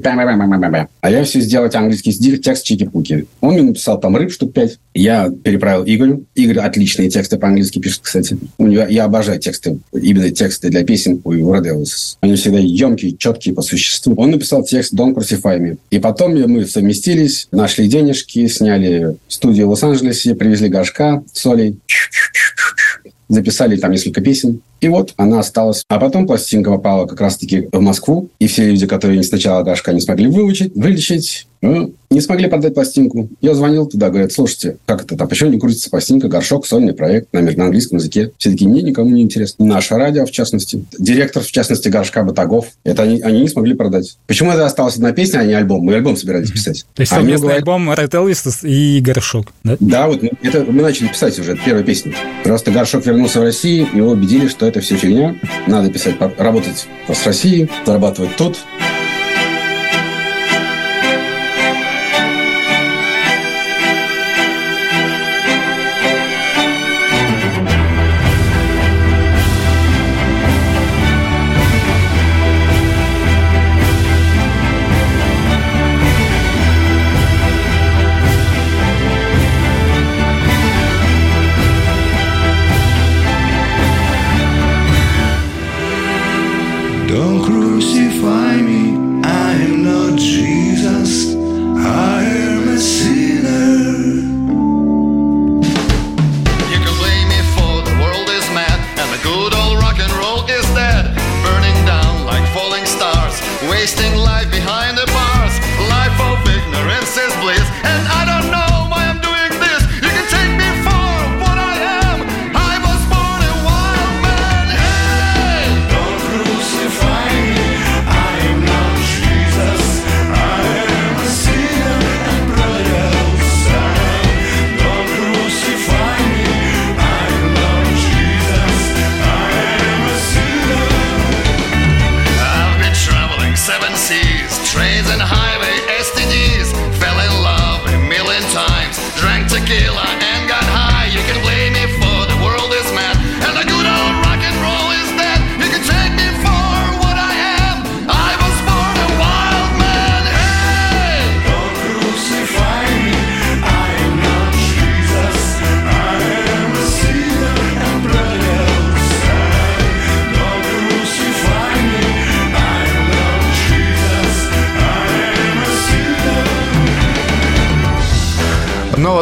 а я все сделать английский текст чики-пуки. Он мне написал там рыб штук пять. Я переправил Игорю. Игорь отличные тексты по-английски пишет, кстати. У него, я обожаю тексты, именно тексты для песен у Red Elvis. Они всегда емкие, четкие по существу. Он написал текст Don't Crucify Me. И потом мы совместились, нашли денежки, сняли студию в Лос-Анджелесе, привезли горшка солей записали там несколько песен, и вот она осталась. А потом пластинка попала как раз-таки в Москву, и все люди, которые сначала Дашка не смогли выучить, вылечить, ну, не смогли продать пластинку. Я звонил туда, говорят, слушайте, как это там, почему не крутится пластинка, горшок, сольный проект на, на английском языке. Все таки мне никому не интересно. Наше радио, в частности. Директор, в частности, горшка Батагов. Это они, они не смогли продать. Почему это осталась одна песня, а не альбом? Мы альбом собирались писать. То есть а совместный говорят... альбом Red Elvis и горшок, да? Да, вот это мы начали писать уже, первая песня. Просто горшок вернулся в Россию, его убедили, что это все фигня. Надо писать, работать с Россией, зарабатывать тут.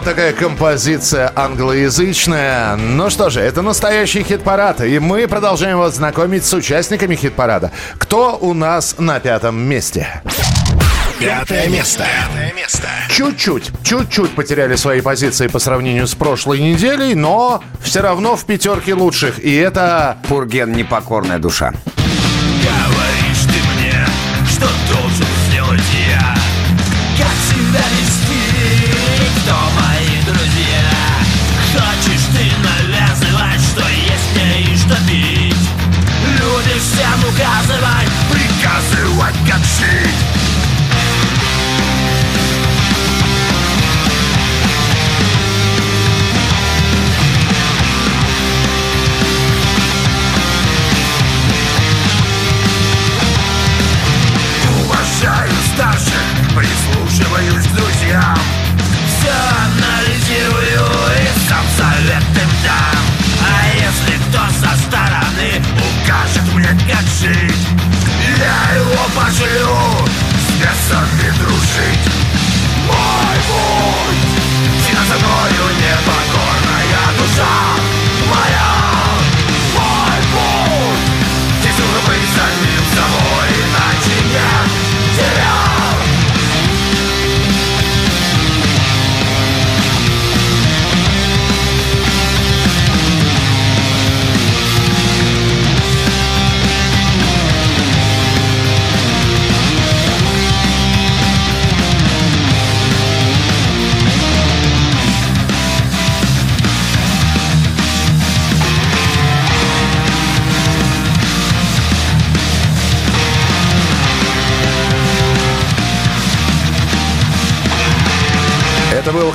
Вот такая композиция англоязычная. Ну что же, это настоящий хит-парад. И мы продолжаем вас знакомить с участниками хит-парада. Кто у нас на пятом месте? Пятое место. Пятое место. Чуть-чуть, чуть-чуть потеряли свои позиции по сравнению с прошлой неделей, но все равно в пятерке лучших. И это... Пурген «Непокорная душа». Говоришь ты мне, что должен сделать я? Как вести?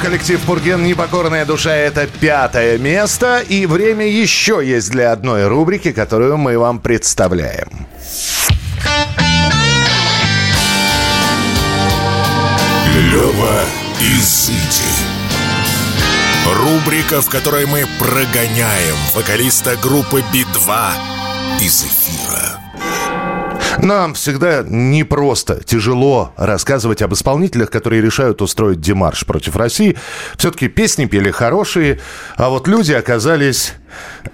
Коллектив Пурген «Непокорная душа» — это пятое место. И время еще есть для одной рубрики, которую мы вам представляем. Лева Изыди. Рубрика, в которой мы прогоняем вокалиста группы Би-2 из эфира. Нам всегда непросто, тяжело рассказывать об исполнителях, которые решают устроить демарш против России. Все-таки песни пели хорошие, а вот люди оказались,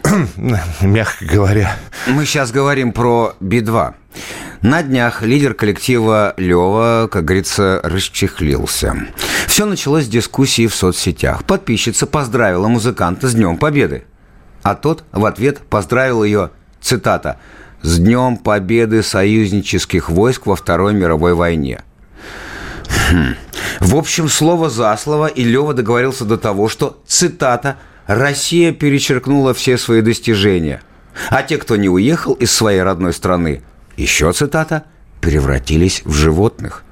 <clears throat> мягко говоря... Мы сейчас говорим про Би-2. На днях лидер коллектива Лева, как говорится, расчехлился. Все началось с дискуссии в соцсетях. Подписчица поздравила музыканта с Днем Победы. А тот в ответ поздравил ее, цитата, «С Днем Победы союзнических войск во Второй мировой войне». Хм. В общем, слово за слово, и Лева договорился до того, что, цитата, «Россия перечеркнула все свои достижения». А те, кто не уехал из своей родной страны, еще цитата, превратились в животных.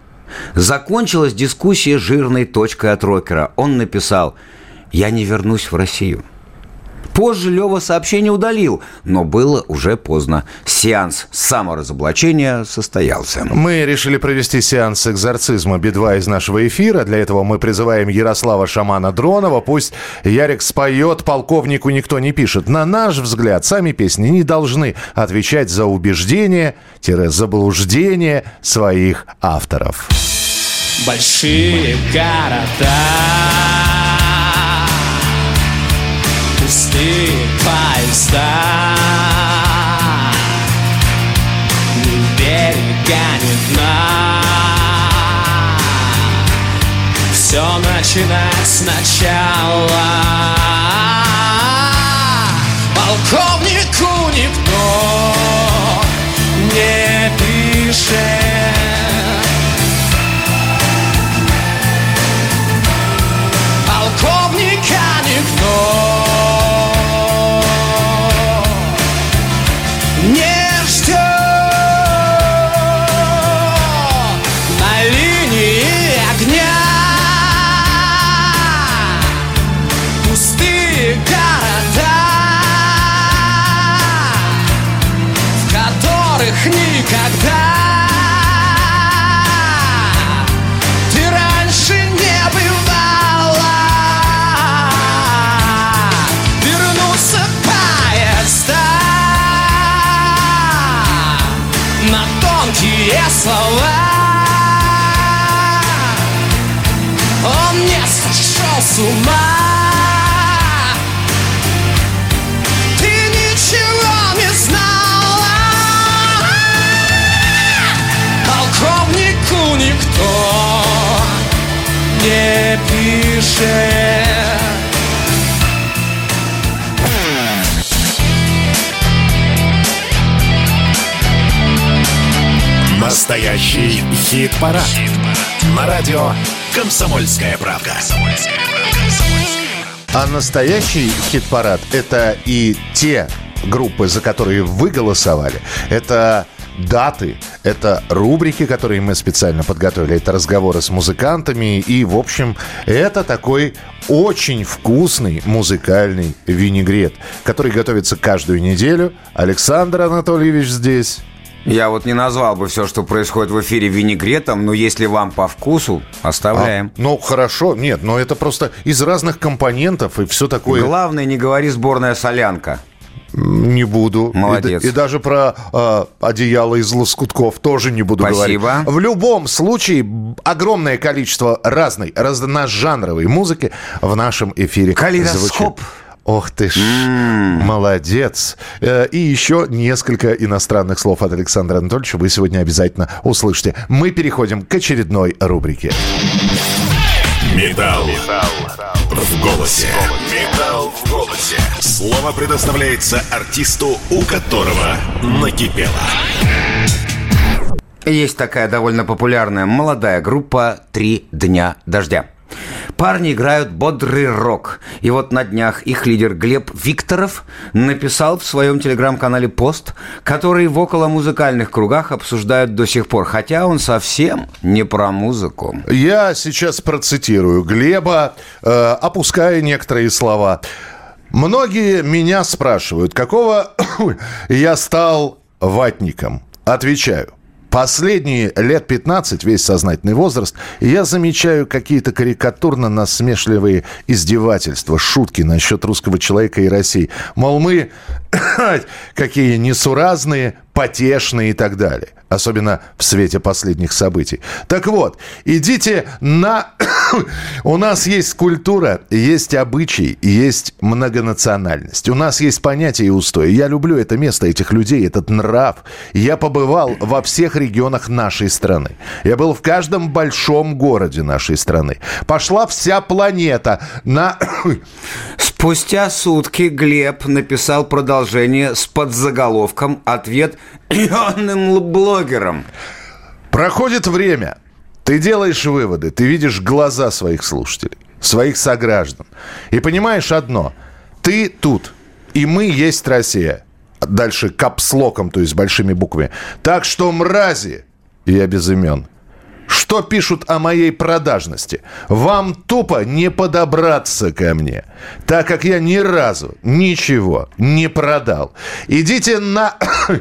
Закончилась дискуссия жирной точкой от рокера. Он написал «Я не вернусь в Россию». Позже Лева сообщение удалил, но было уже поздно. Сеанс саморазоблачения состоялся. Мы решили провести сеанс экзорцизма Би-2 из нашего эфира. Для этого мы призываем Ярослава Шамана Дронова. Пусть Ярик споет, полковнику никто не пишет. На наш взгляд, сами песни не должны отвечать за убеждения-заблуждения своих авторов. Большие города Пустые поезда Ни берега, ни дна Все начинать сначала Полковнику никто не пишет с ума. Ты ничего не знала. Полковнику никто не пишет. Настоящий хит-парад. На радио «Комсомольская правда». А настоящий хит-парад – это и те группы, за которые вы голосовали. Это даты, это рубрики, которые мы специально подготовили, это разговоры с музыкантами. И, в общем, это такой очень вкусный музыкальный винегрет, который готовится каждую неделю. Александр Анатольевич здесь. Я вот не назвал бы все, что происходит в эфире винегретом, но если вам по вкусу, оставляем. А, ну, хорошо. Нет, но это просто из разных компонентов и все такое. Главное, не говори сборная солянка. Не буду. Молодец. И, и даже про э, одеяло из лоскутков тоже не буду Спасибо. говорить. В любом случае, огромное количество разной, разножанровой музыки в нашем эфире Калейдоскоп. звучит. Ох ты ж, молодец. Э, И еще несколько иностранных слов от Александра Анатольевича вы сегодня обязательно услышите. Мы переходим к очередной рубрике. Металл. В голосе. Металл в голосе. Слово предоставляется артисту, у которого накипело. Есть такая довольно популярная молодая группа «Три дня дождя». Парни играют бодрый рок. И вот на днях их лидер Глеб Викторов написал в своем телеграм-канале пост, который в околомузыкальных кругах обсуждают до сих пор, хотя он совсем не про музыку. Я сейчас процитирую Глеба, э, опуская некоторые слова. Многие меня спрашивают, какого <coughs> я стал ватником. Отвечаю. Последние лет 15, весь сознательный возраст, я замечаю какие-то карикатурно-насмешливые издевательства, шутки насчет русского человека и России. Мол, мы <coughs> какие несуразные, потешные и так далее. Особенно в свете последних событий. Так вот, идите на... <coughs> У нас есть культура, есть обычаи, есть многонациональность. У нас есть понятие и устои. Я люблю это место, этих людей, этот нрав. Я побывал во всех регионах нашей страны. Я был в каждом большом городе нашей страны. Пошла вся планета на... Спустя сутки Глеб написал продолжение с подзаголовком «Ответ юным блогерам». Проходит время. Ты делаешь выводы, ты видишь глаза своих слушателей, своих сограждан. И понимаешь одно. Ты тут, и мы есть Россия. Дальше капслоком, то есть большими буквами. Так что, мрази, я без имен, что пишут о моей продажности? Вам тупо не подобраться ко мне, так как я ни разу ничего не продал. Идите на... <coughs>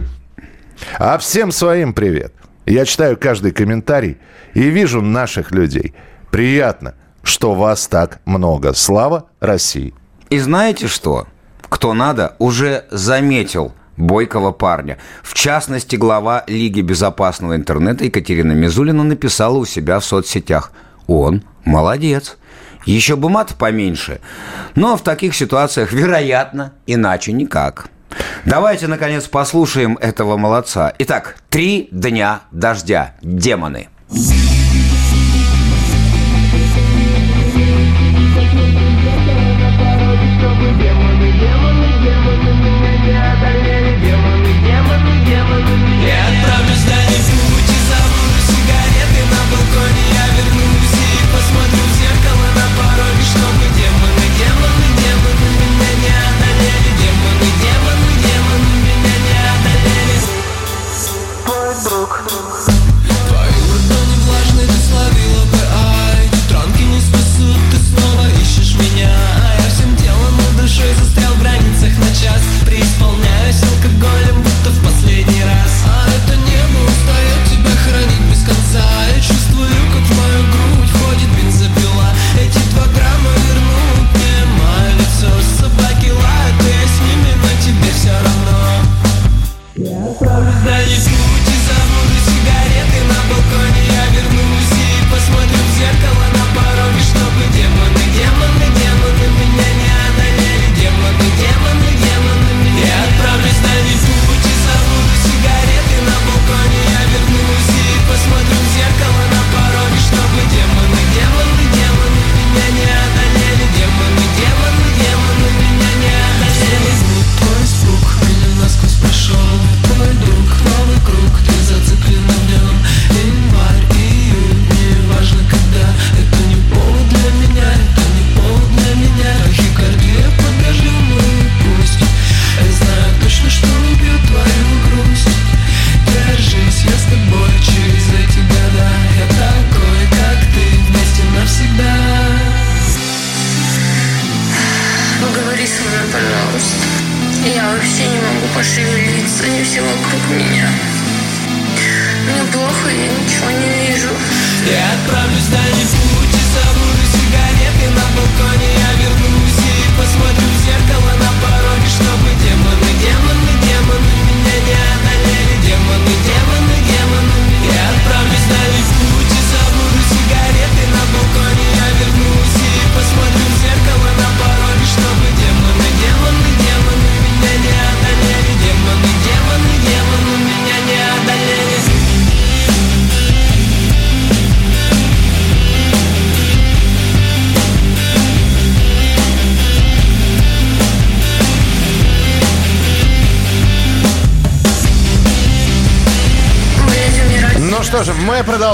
А всем своим привет. Я читаю каждый комментарий и вижу наших людей. Приятно, что вас так много. Слава России! И знаете что? Кто надо, уже заметил бойкого парня. В частности, глава Лиги безопасного интернета Екатерина Мизулина написала у себя в соцсетях. Он молодец. Еще бы мат поменьше. Но в таких ситуациях, вероятно, иначе никак. Давайте, наконец, послушаем этого молодца. Итак, три дня дождя. Демоны. Я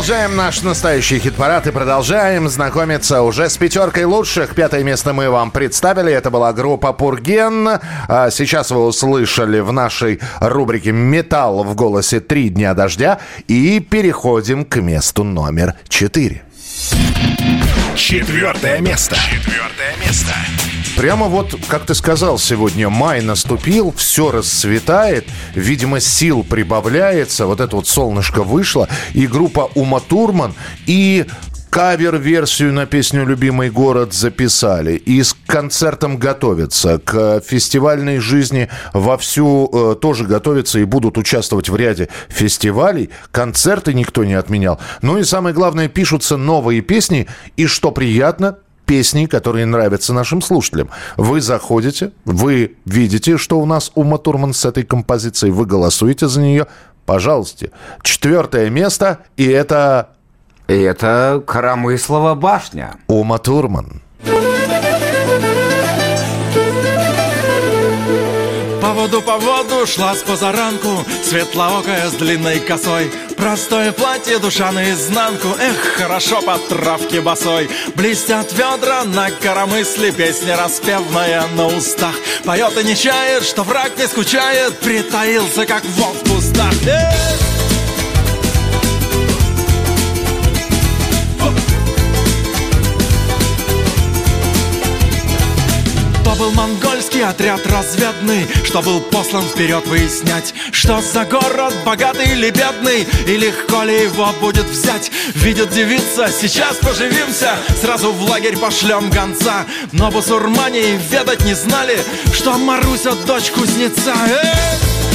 продолжаем наш настоящий хит-парад и продолжаем знакомиться уже с пятеркой лучших. Пятое место мы вам представили. Это была группа Пурген. А сейчас вы услышали в нашей рубрике «Металл в голосе три дня дождя». И переходим к месту номер четыре. Четвертое место. Четвертое место. Прямо вот, как ты сказал сегодня, май наступил, все расцветает, видимо, сил прибавляется, вот это вот солнышко вышло, и группа Ума Турман, и кавер-версию на песню «Любимый город» записали. И с концертом готовятся. К фестивальной жизни вовсю э, тоже готовятся и будут участвовать в ряде фестивалей. Концерты никто не отменял. Ну и самое главное, пишутся новые песни. И что приятно, песни, которые нравятся нашим слушателям. Вы заходите, вы видите, что у нас Ума Турман с этой композицией, вы голосуете за нее. Пожалуйста. Четвертое место, и это... И это Карамыслова башня. Ума Турман. По воду, по воду шла с позаранку Светлоокая с длинной косой Простое платье, душа наизнанку Эх, хорошо по травке босой Блестят ведра на коромысле Песня распевная на устах Поет и не чает, что враг не скучает Притаился, как вол в кустах Эх! Был монгольский отряд разведный Что был послан вперед выяснять Что за город, богатый или бедный И легко ли его будет взять. Видит девица, сейчас поживимся Сразу в лагерь пошлем гонца. Но бусурмане и ведать не знали Что Маруся дочь кузнеца. Эх!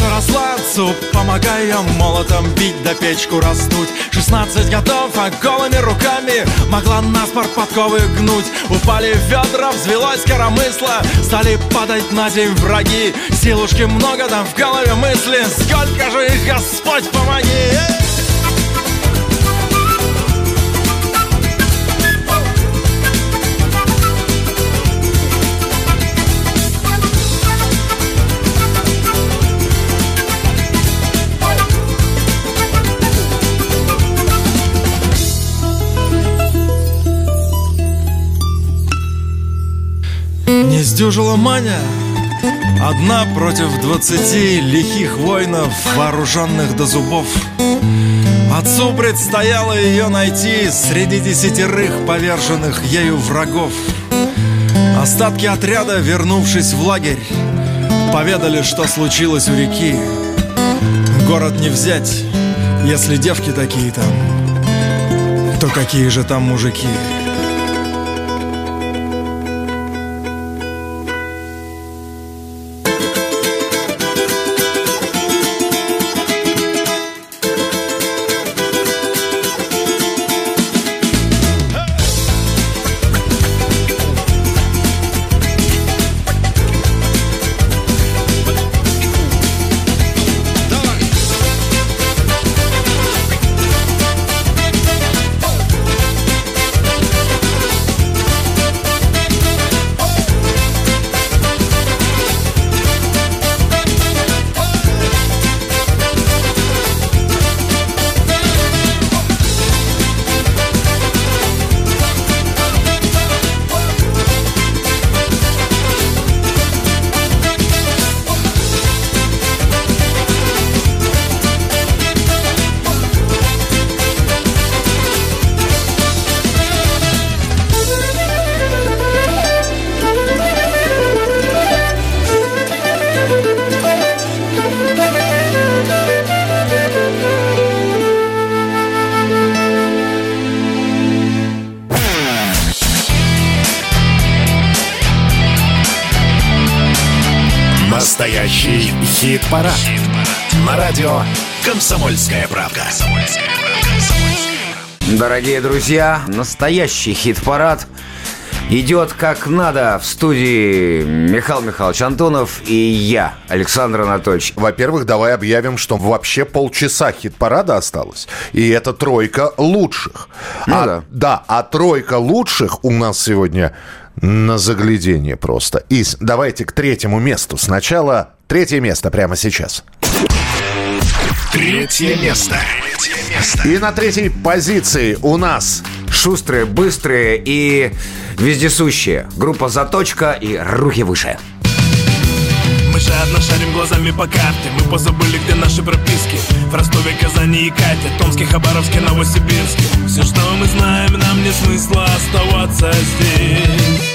Росла отцу, помогая молотом бить да печку раздуть 16 годов, а голыми руками могла наспор подковы гнуть Упали ведра, взвелась коромысла, стали падать на земь враги Силушки много, там в голове мысли, сколько же их, Господь, помоги! Эй! Сдюжила Маня. Одна против двадцати лихих воинов, вооруженных до зубов. Отцу предстояло ее найти среди десятерых поверженных ею врагов. Остатки отряда, вернувшись в лагерь, поведали, что случилось у реки. Город не взять, если девки такие там, то какие же там мужики? Настоящий хит-парад. На радио «Комсомольская правда». Дорогие друзья, настоящий хит-парад. Идет как надо в студии Михаил Михайлович Антонов и я, Александр Анатольевич. Во-первых, давай объявим, что вообще полчаса хит-парада осталось. И это тройка лучших. Ну а, да. Да, а тройка лучших у нас сегодня на заглядение просто. И давайте к третьему месту. Сначала третье место прямо сейчас. Третье место. И на третьей позиции у нас Шустрые, быстрые и вездесущие. Группа «Заточка» и «Руки выше». Мы жадно шарим глазами по карте Мы позабыли, где наши прописки В Ростове, Казани и Кате Томске, Хабаровске, Новосибирске Все, что мы знаем, нам не смысла оставаться здесь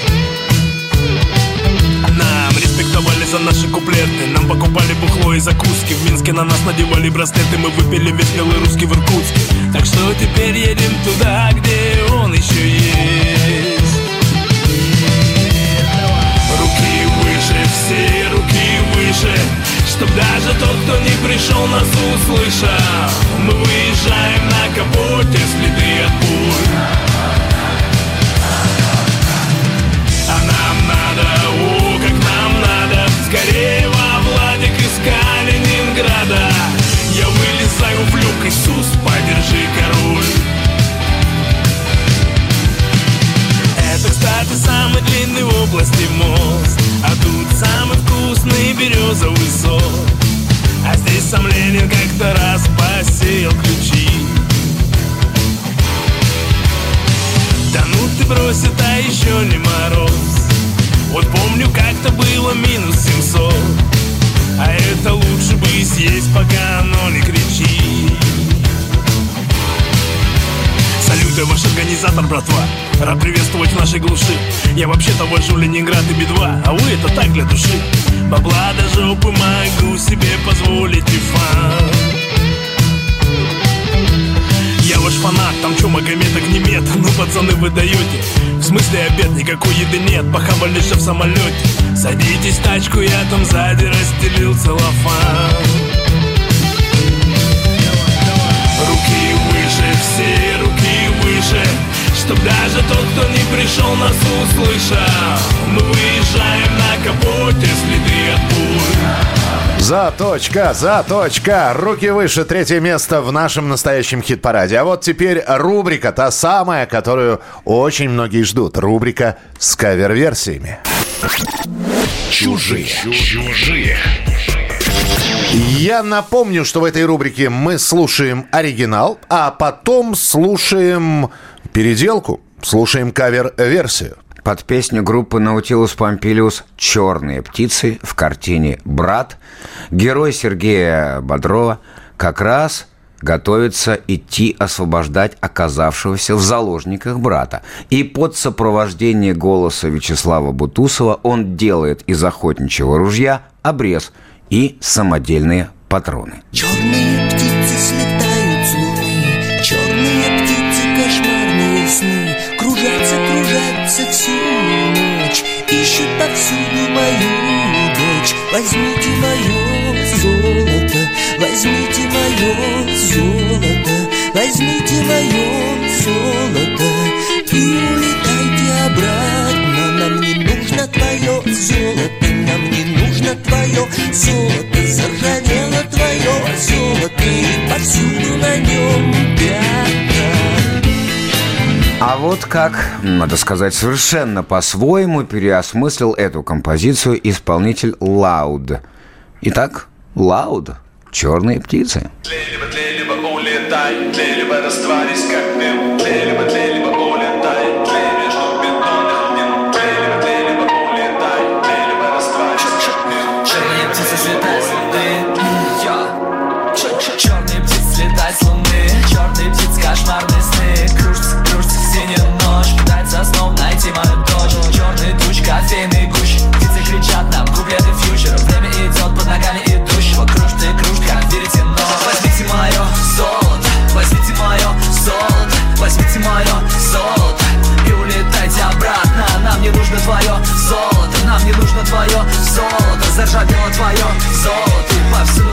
Нам респектовали за наши куплеты. Нам покупали бухло и закуски. В Минске на нас надевали браслеты. Мы выпили весь белый русский в Иркутске. Так что теперь едем туда, где он еще есть. Руки выше, все руки выше Чтоб даже тот, кто не пришел, нас услышал. Мы выезжаем на капоте, следы от пуль Скорее во Владик из Калининграда. Я вылезаю в люк, Иисус, подержи король. Это, кстати, самый длинный в области мост А тут самый вкусный березовый сок. А здесь сам Ленин как-то раз посеял ключи. Да ну ты брось, это еще не мороз Вот помню, как-то было минус 700 А это лучше бы съесть, пока оно не кричит. Салюты, ваш организатор, братва. Рад приветствовать в нашей глуши. Я вообще-то вожу Ленинград и Би-2 А вы это так для души. Бабла до жопы могу себе позволить и фан ваш фанат, там чё, Магомед огнемет Ну, пацаны, вы даете В смысле обед, никакой еды нет Похавали же в самолете Садитесь в тачку, я там сзади расстелил целлофан. Руки выше, все руки выше Чтоб даже тот, кто не пришел, нас услышал. Мы выезжаем на капоте, следы от пуль Заточка, заточка. Руки выше, третье место в нашем настоящем хит-параде. А вот теперь рубрика, та самая, которую очень многие ждут. Рубрика с кавер-версиями. Чужие. Чужие. Я напомню, что в этой рубрике мы слушаем оригинал, а потом слушаем переделку, слушаем кавер-версию. Под песню группы Наутилус Помпилиус «Черные птицы» в картине «Брат» герой Сергея Бодрова как раз готовится идти освобождать оказавшегося в заложниках брата. И под сопровождение голоса Вячеслава Бутусова он делает из охотничьего ружья обрез и самодельные патроны. Черные птицы ищут повсюду мою дочь. Возьмите мое золото, возьмите мое золото, возьмите мое золото и улетайте обратно. Нам не нужно твое золото, нам не нужно твое золото, заржавело твое золото и повсюду на нем пятна. А вот как, надо сказать, совершенно по-своему переосмыслил эту композицию исполнитель Лауд. Итак, Лауд «Черные птицы». Тлей-либо, тлей-либо улетай, тлей-либо растворись твое золото Заржавело твое золото. Повсюду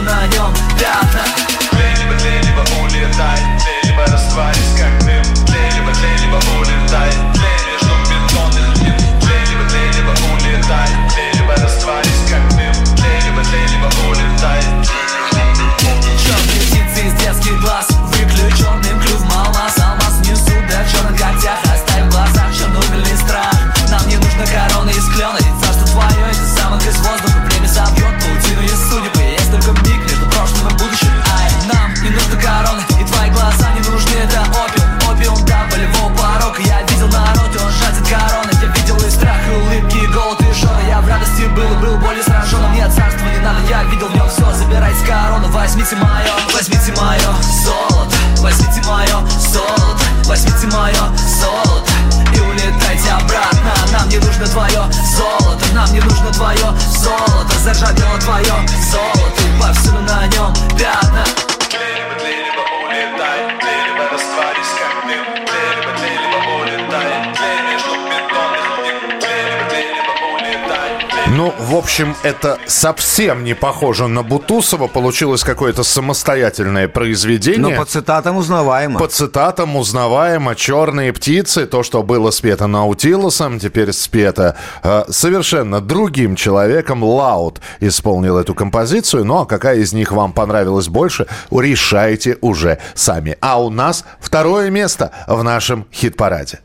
общем, это совсем не похоже на Бутусова. Получилось какое-то самостоятельное произведение. Но по цитатам узнаваемо. По цитатам узнаваемо. «Черные птицы», то, что было спето Наутилусом, теперь спето э, совершенно другим человеком. Лаут исполнил эту композицию. Ну, а какая из них вам понравилась больше, решайте уже сами. А у нас второе место в нашем хит-параде.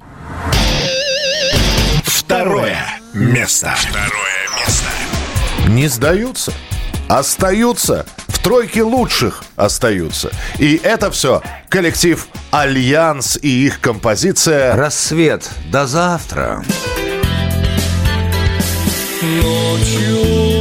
Второе место. Второе место. Не сдаются, остаются, в тройке лучших остаются. И это все коллектив «Альянс» и их композиция «Рассвет». До завтра. Ночью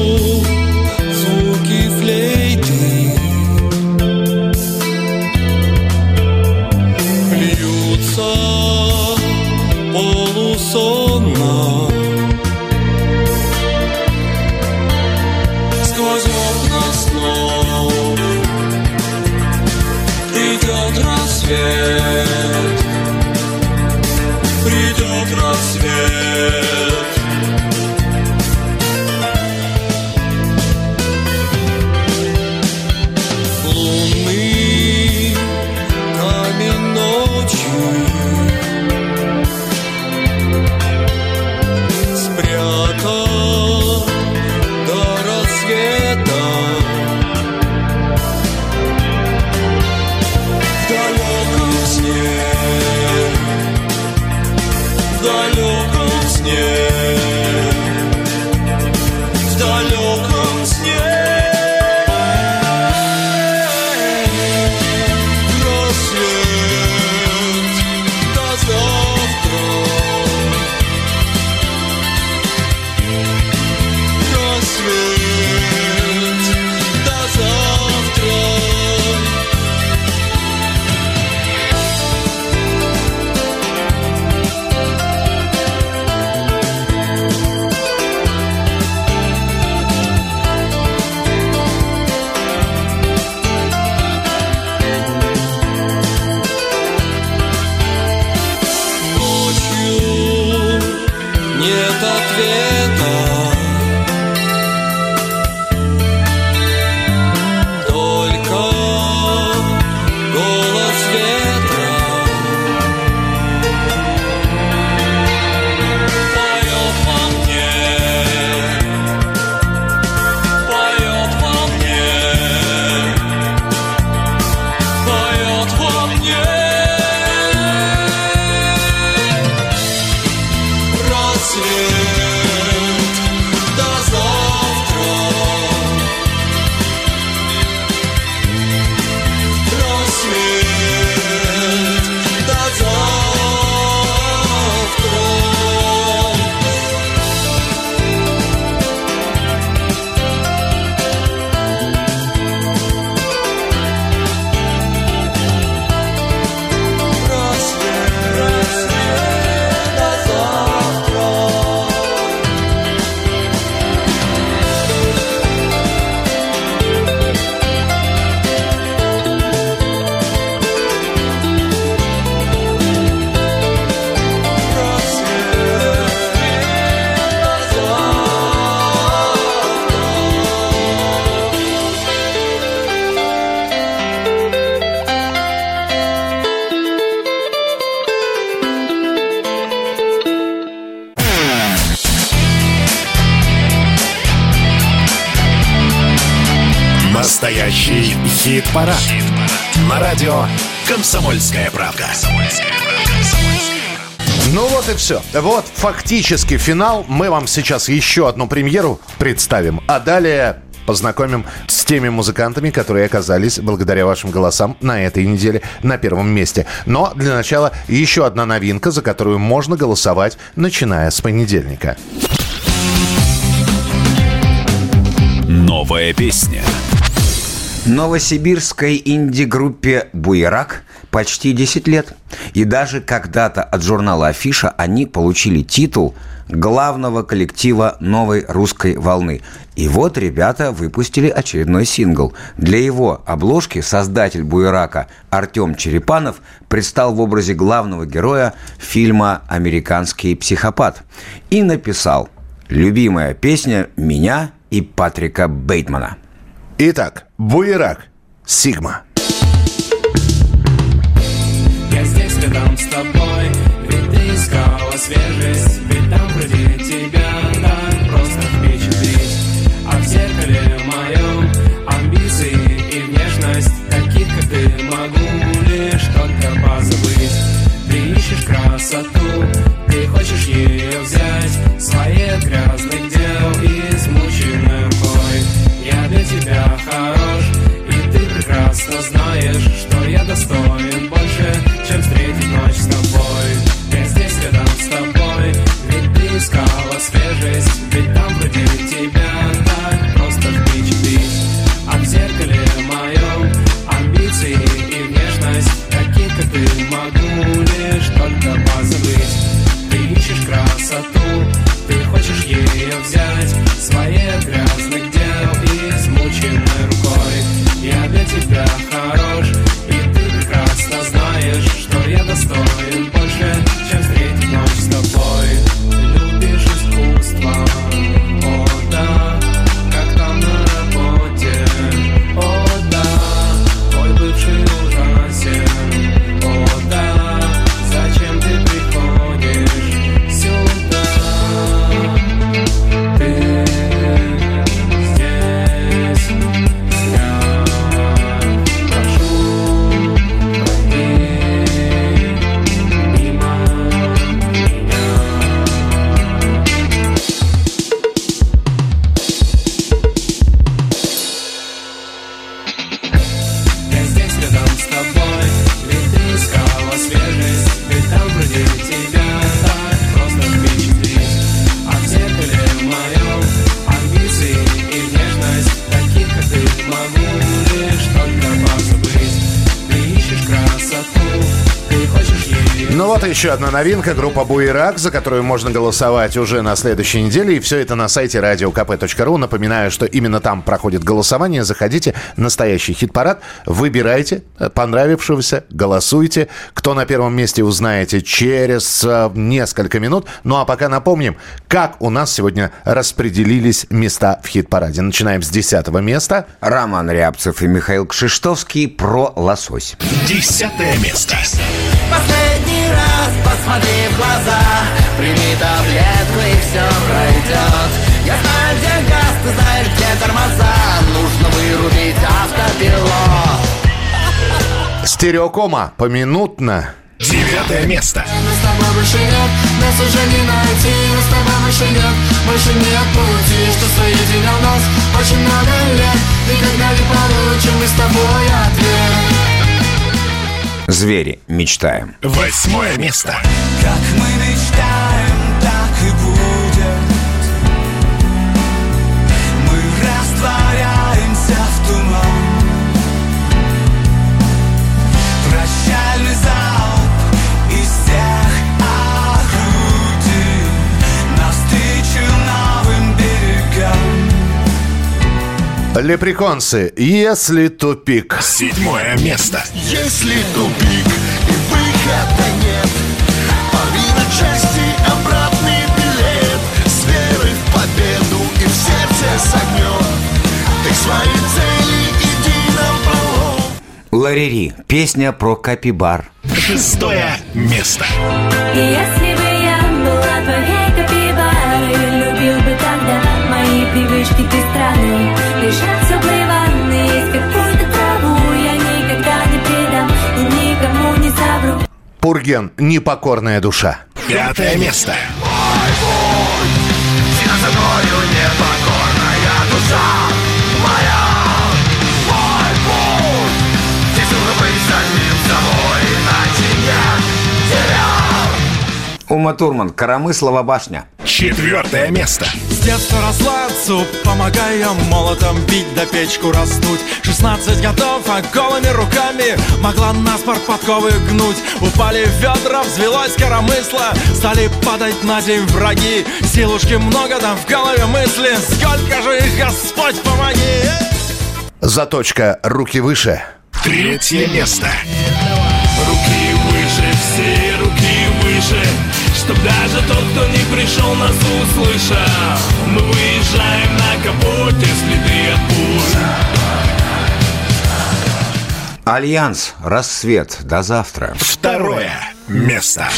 вот фактически финал. Мы вам сейчас еще одну премьеру представим. А далее познакомим с теми музыкантами, которые оказались благодаря вашим голосам на этой неделе на первом месте. Но для начала еще одна новинка, за которую можно голосовать, начиная с понедельника. Новая песня. Новосибирской инди-группе «Буерак» почти 10 лет. И даже когда-то от журнала «Афиша» они получили титул главного коллектива новой русской волны. И вот ребята выпустили очередной сингл. Для его обложки создатель «Буерака» Артем Черепанов предстал в образе главного героя фильма «Американский психопат» и написал «Любимая песня меня и Патрика Бейтмана». Итак, Буерак, Сигма. Я здесь рядом с тобой, ведь ты искала свежесть Ведь там вроде тебя так просто впечатлить. А в зеркале моем амбиции и внешность Таких, как ты, могу лишь только позабыть. Ты ищешь красоту, ты хочешь ее взять Своей грязных дел прекрасно знаешь Что я достоин больше, чем встретить ночь с тобой. Я здесь рядом с тобой, ведь ты искала свежесть Ведь там вроде тебя вот еще одна новинка, группа Буерак, за которую можно голосовать уже на следующей неделе. И все это на сайте radiokp.ru. Напоминаю, что именно там проходит голосование. Заходите, настоящий хит-парад, выбирайте понравившегося, голосуйте. Кто на первом месте, узнаете через э, несколько минут. Ну а пока напомним, как у нас сегодня распределились места в хит-параде. Начинаем с 10 места. Роман Рябцев и Михаил Кшиштовский про лосось. Десятое место. Последний посмотри в глаза. Прими таблетку и все пройдет Я знаю, где газ, ты знаешь, где тормоза. Нужно вырубить автопилот. Стереокома поминутно. Девятое место. Мы с тобой больше нет, нас уже не найти. Мы с тобой больше нет, больше нет пути Что соединял нас очень много лет. Никогда не получим мы с тобой ответ Звери. Мечтаем. Восьмое место. Как мы мечтаем, Лепреконсы, если тупик. Седьмое место. Если тупик и выхода нет Порви на части обратный билет С верой в победу и в сердце с огнем Ты к своей цели иди напролом Ларери. Песня про капибар. Шестое место. Если Пурген. Непокорная душа. Пятое место. За мною непокорная душа моя Ума Турман, Коромыслова башня. Четвертое место. С детства росла отцу, помогая молотом бить да печку раздуть 16 годов, а голыми руками могла наспор подковы гнуть Упали ведра, взвелось коромысло, стали падать на день враги Силушки много там в голове мысли, сколько же их, Господь, помоги! Заточка «Руки выше». Третье место. Руки Чтоб даже тот, кто не пришел, нас услышал. Мы выезжаем на капоте, следы от пуль. Альянс, рассвет, до завтра. Второе место.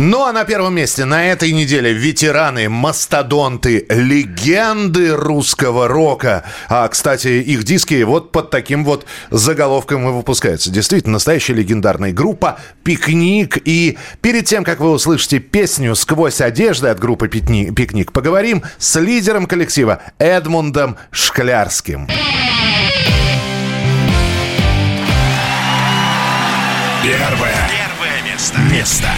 Ну а на первом месте на этой неделе ветераны, мастодонты, легенды русского рока. А, кстати, их диски вот под таким вот заголовком и выпускаются. Действительно, настоящая легендарная группа «Пикник». И перед тем, как вы услышите песню «Сквозь одежды» от группы «Пикни- «Пикник», поговорим с лидером коллектива Эдмундом Шклярским. Первое. Первое место. Место.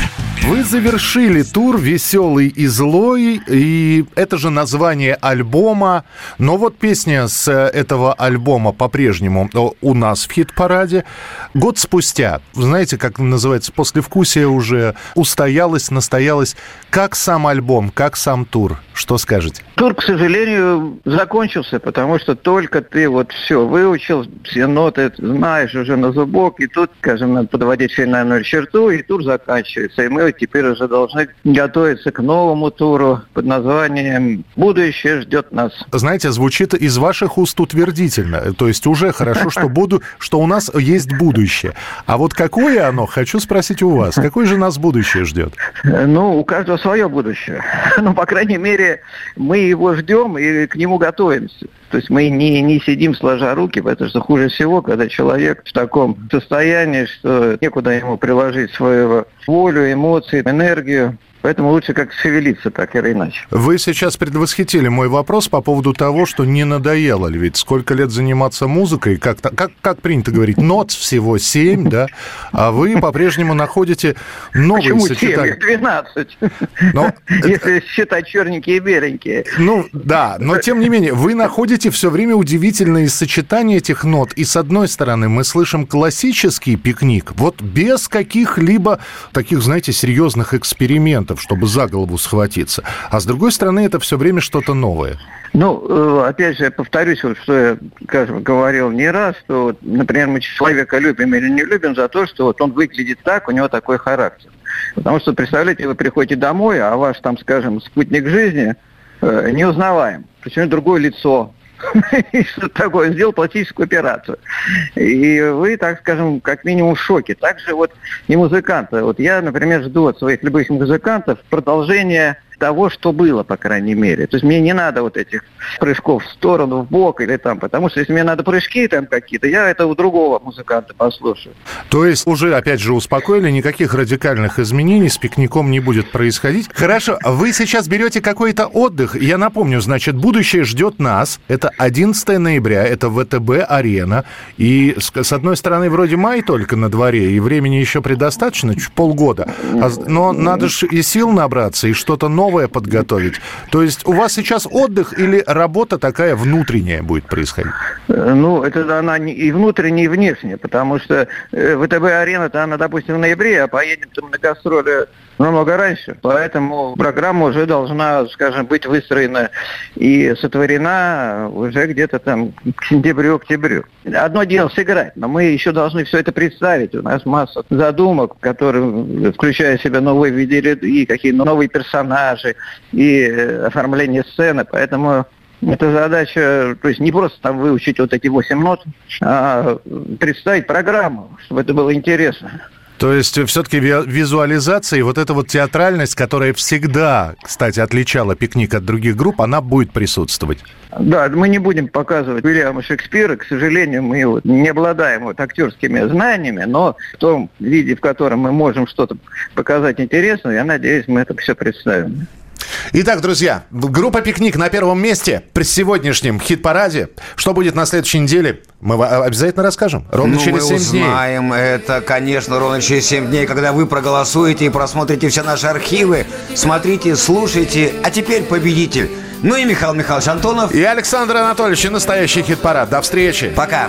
Вы завершили тур «Веселый и злой», и это же название альбома. Но вот песня с э, этого альбома по-прежнему э, у нас в хит-параде. Год спустя, знаете, как называется, послевкусие уже устоялось, настоялось. Как сам альбом, как сам тур? Что скажете? Тур, к сожалению, закончился, потому что только ты вот все выучил, все ноты знаешь уже на зубок, и тут, скажем, надо подводить финальную черту, и тур заканчивается. И мы теперь уже должны готовиться к новому туру под названием «Будущее ждет нас». Знаете, звучит из ваших уст утвердительно. То есть уже хорошо, что, <laughs> буду, что у нас есть будущее. А вот какое оно, хочу спросить у вас. Какое же нас будущее ждет? Ну, у каждого свое будущее. <laughs> Ну, по крайней мере, мы его ждем и к нему готовимся. То есть мы не, не сидим сложа руки, потому что хуже всего, когда человек в таком состоянии, что некуда ему приложить свою волю, эмоции, энергию. Поэтому лучше как шевелиться, так или иначе. Вы сейчас предвосхитили мой вопрос по поводу того, что не надоело ли. Ведь сколько лет заниматься музыкой, как, как, как принято говорить, нот всего 7, да, а вы по-прежнему находите новые Почему сочетания. 7? 12. Но Если считать черненькие и беленькие. Ну, да, но тем не менее, вы находите все время удивительные сочетания этих нот. И с одной стороны, мы слышим классический пикник, вот без каких-либо таких, знаете, серьезных экспериментов, чтобы за голову схватиться. А с другой стороны, это все время что-то новое. Ну, э, опять же, я повторюсь, вот, что я, скажем, говорил не раз, что, вот, например, мы человека любим или не любим за то, что вот он выглядит так, у него такой характер. Потому что, представляете, вы приходите домой, а ваш, там, скажем, спутник жизни э, неузнаваем. Причем другое лицо, и <laughs> что такое, сделал пластическую операцию. И вы, так скажем, как минимум в шоке. Также вот и музыканты. Вот я, например, жду от своих любых музыкантов продолжения того, что было, по крайней мере. То есть мне не надо вот этих прыжков в сторону, в бок или там, потому что если мне надо прыжки там какие-то, я это у другого музыканта послушаю. То есть уже, опять же, успокоили, никаких радикальных изменений с пикником не будет происходить. Хорошо, вы сейчас берете какой-то отдых. Я напомню, значит, будущее ждет нас. Это 11 ноября, это ВТБ-арена. И с, одной стороны, вроде май только на дворе, и времени еще предостаточно, чуть полгода. А но надо же и сил набраться, и что-то новое подготовить. То есть у вас сейчас отдых или работа такая внутренняя будет происходить? Э, Ну, это она и внутренняя, и внешняя, потому что э, ВТБ-арена-то она, допустим, в ноябре, а поедем там на гастроли намного раньше. Поэтому программа уже должна, скажем, быть выстроена и сотворена уже где-то там к сентябрю-октябрю. Одно дело сыграть, но мы еще должны все это представить. У нас масса задумок, которые включают в себя новые виды и какие новые персонажи, и э, оформление сцены. Поэтому это задача, то есть не просто там выучить вот эти восемь нот, а представить программу, чтобы это было интересно. То есть все-таки визуализация и вот эта вот театральность, которая всегда, кстати, отличала пикник от других групп, она будет присутствовать. Да, мы не будем показывать Уильяма Шекспира, к сожалению, мы не обладаем вот актерскими знаниями, но в том виде, в котором мы можем что-то показать интересное, я надеюсь, мы это все представим. Итак, друзья, группа «Пикник» на первом месте при сегодняшнем хит-параде. Что будет на следующей неделе, мы обязательно расскажем. Ровно ну, через мы 7 дней. узнаем это, конечно, ровно через 7 дней, когда вы проголосуете и просмотрите все наши архивы. Смотрите, слушайте. А теперь победитель. Ну и Михаил Михайлович Антонов. И Александр Анатольевич, и настоящий хит-парад. До встречи. Пока.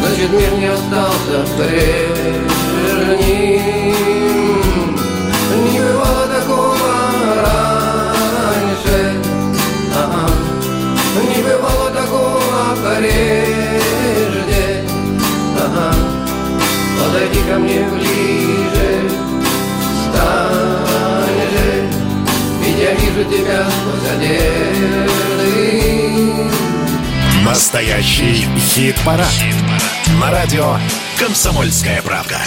Значит, мир не остался прежде А-а. Подойди ко мне ближе Стань же Ведь я вижу тебя сквозь одежды Настоящий хит-парад. На радио «Комсомольская правка».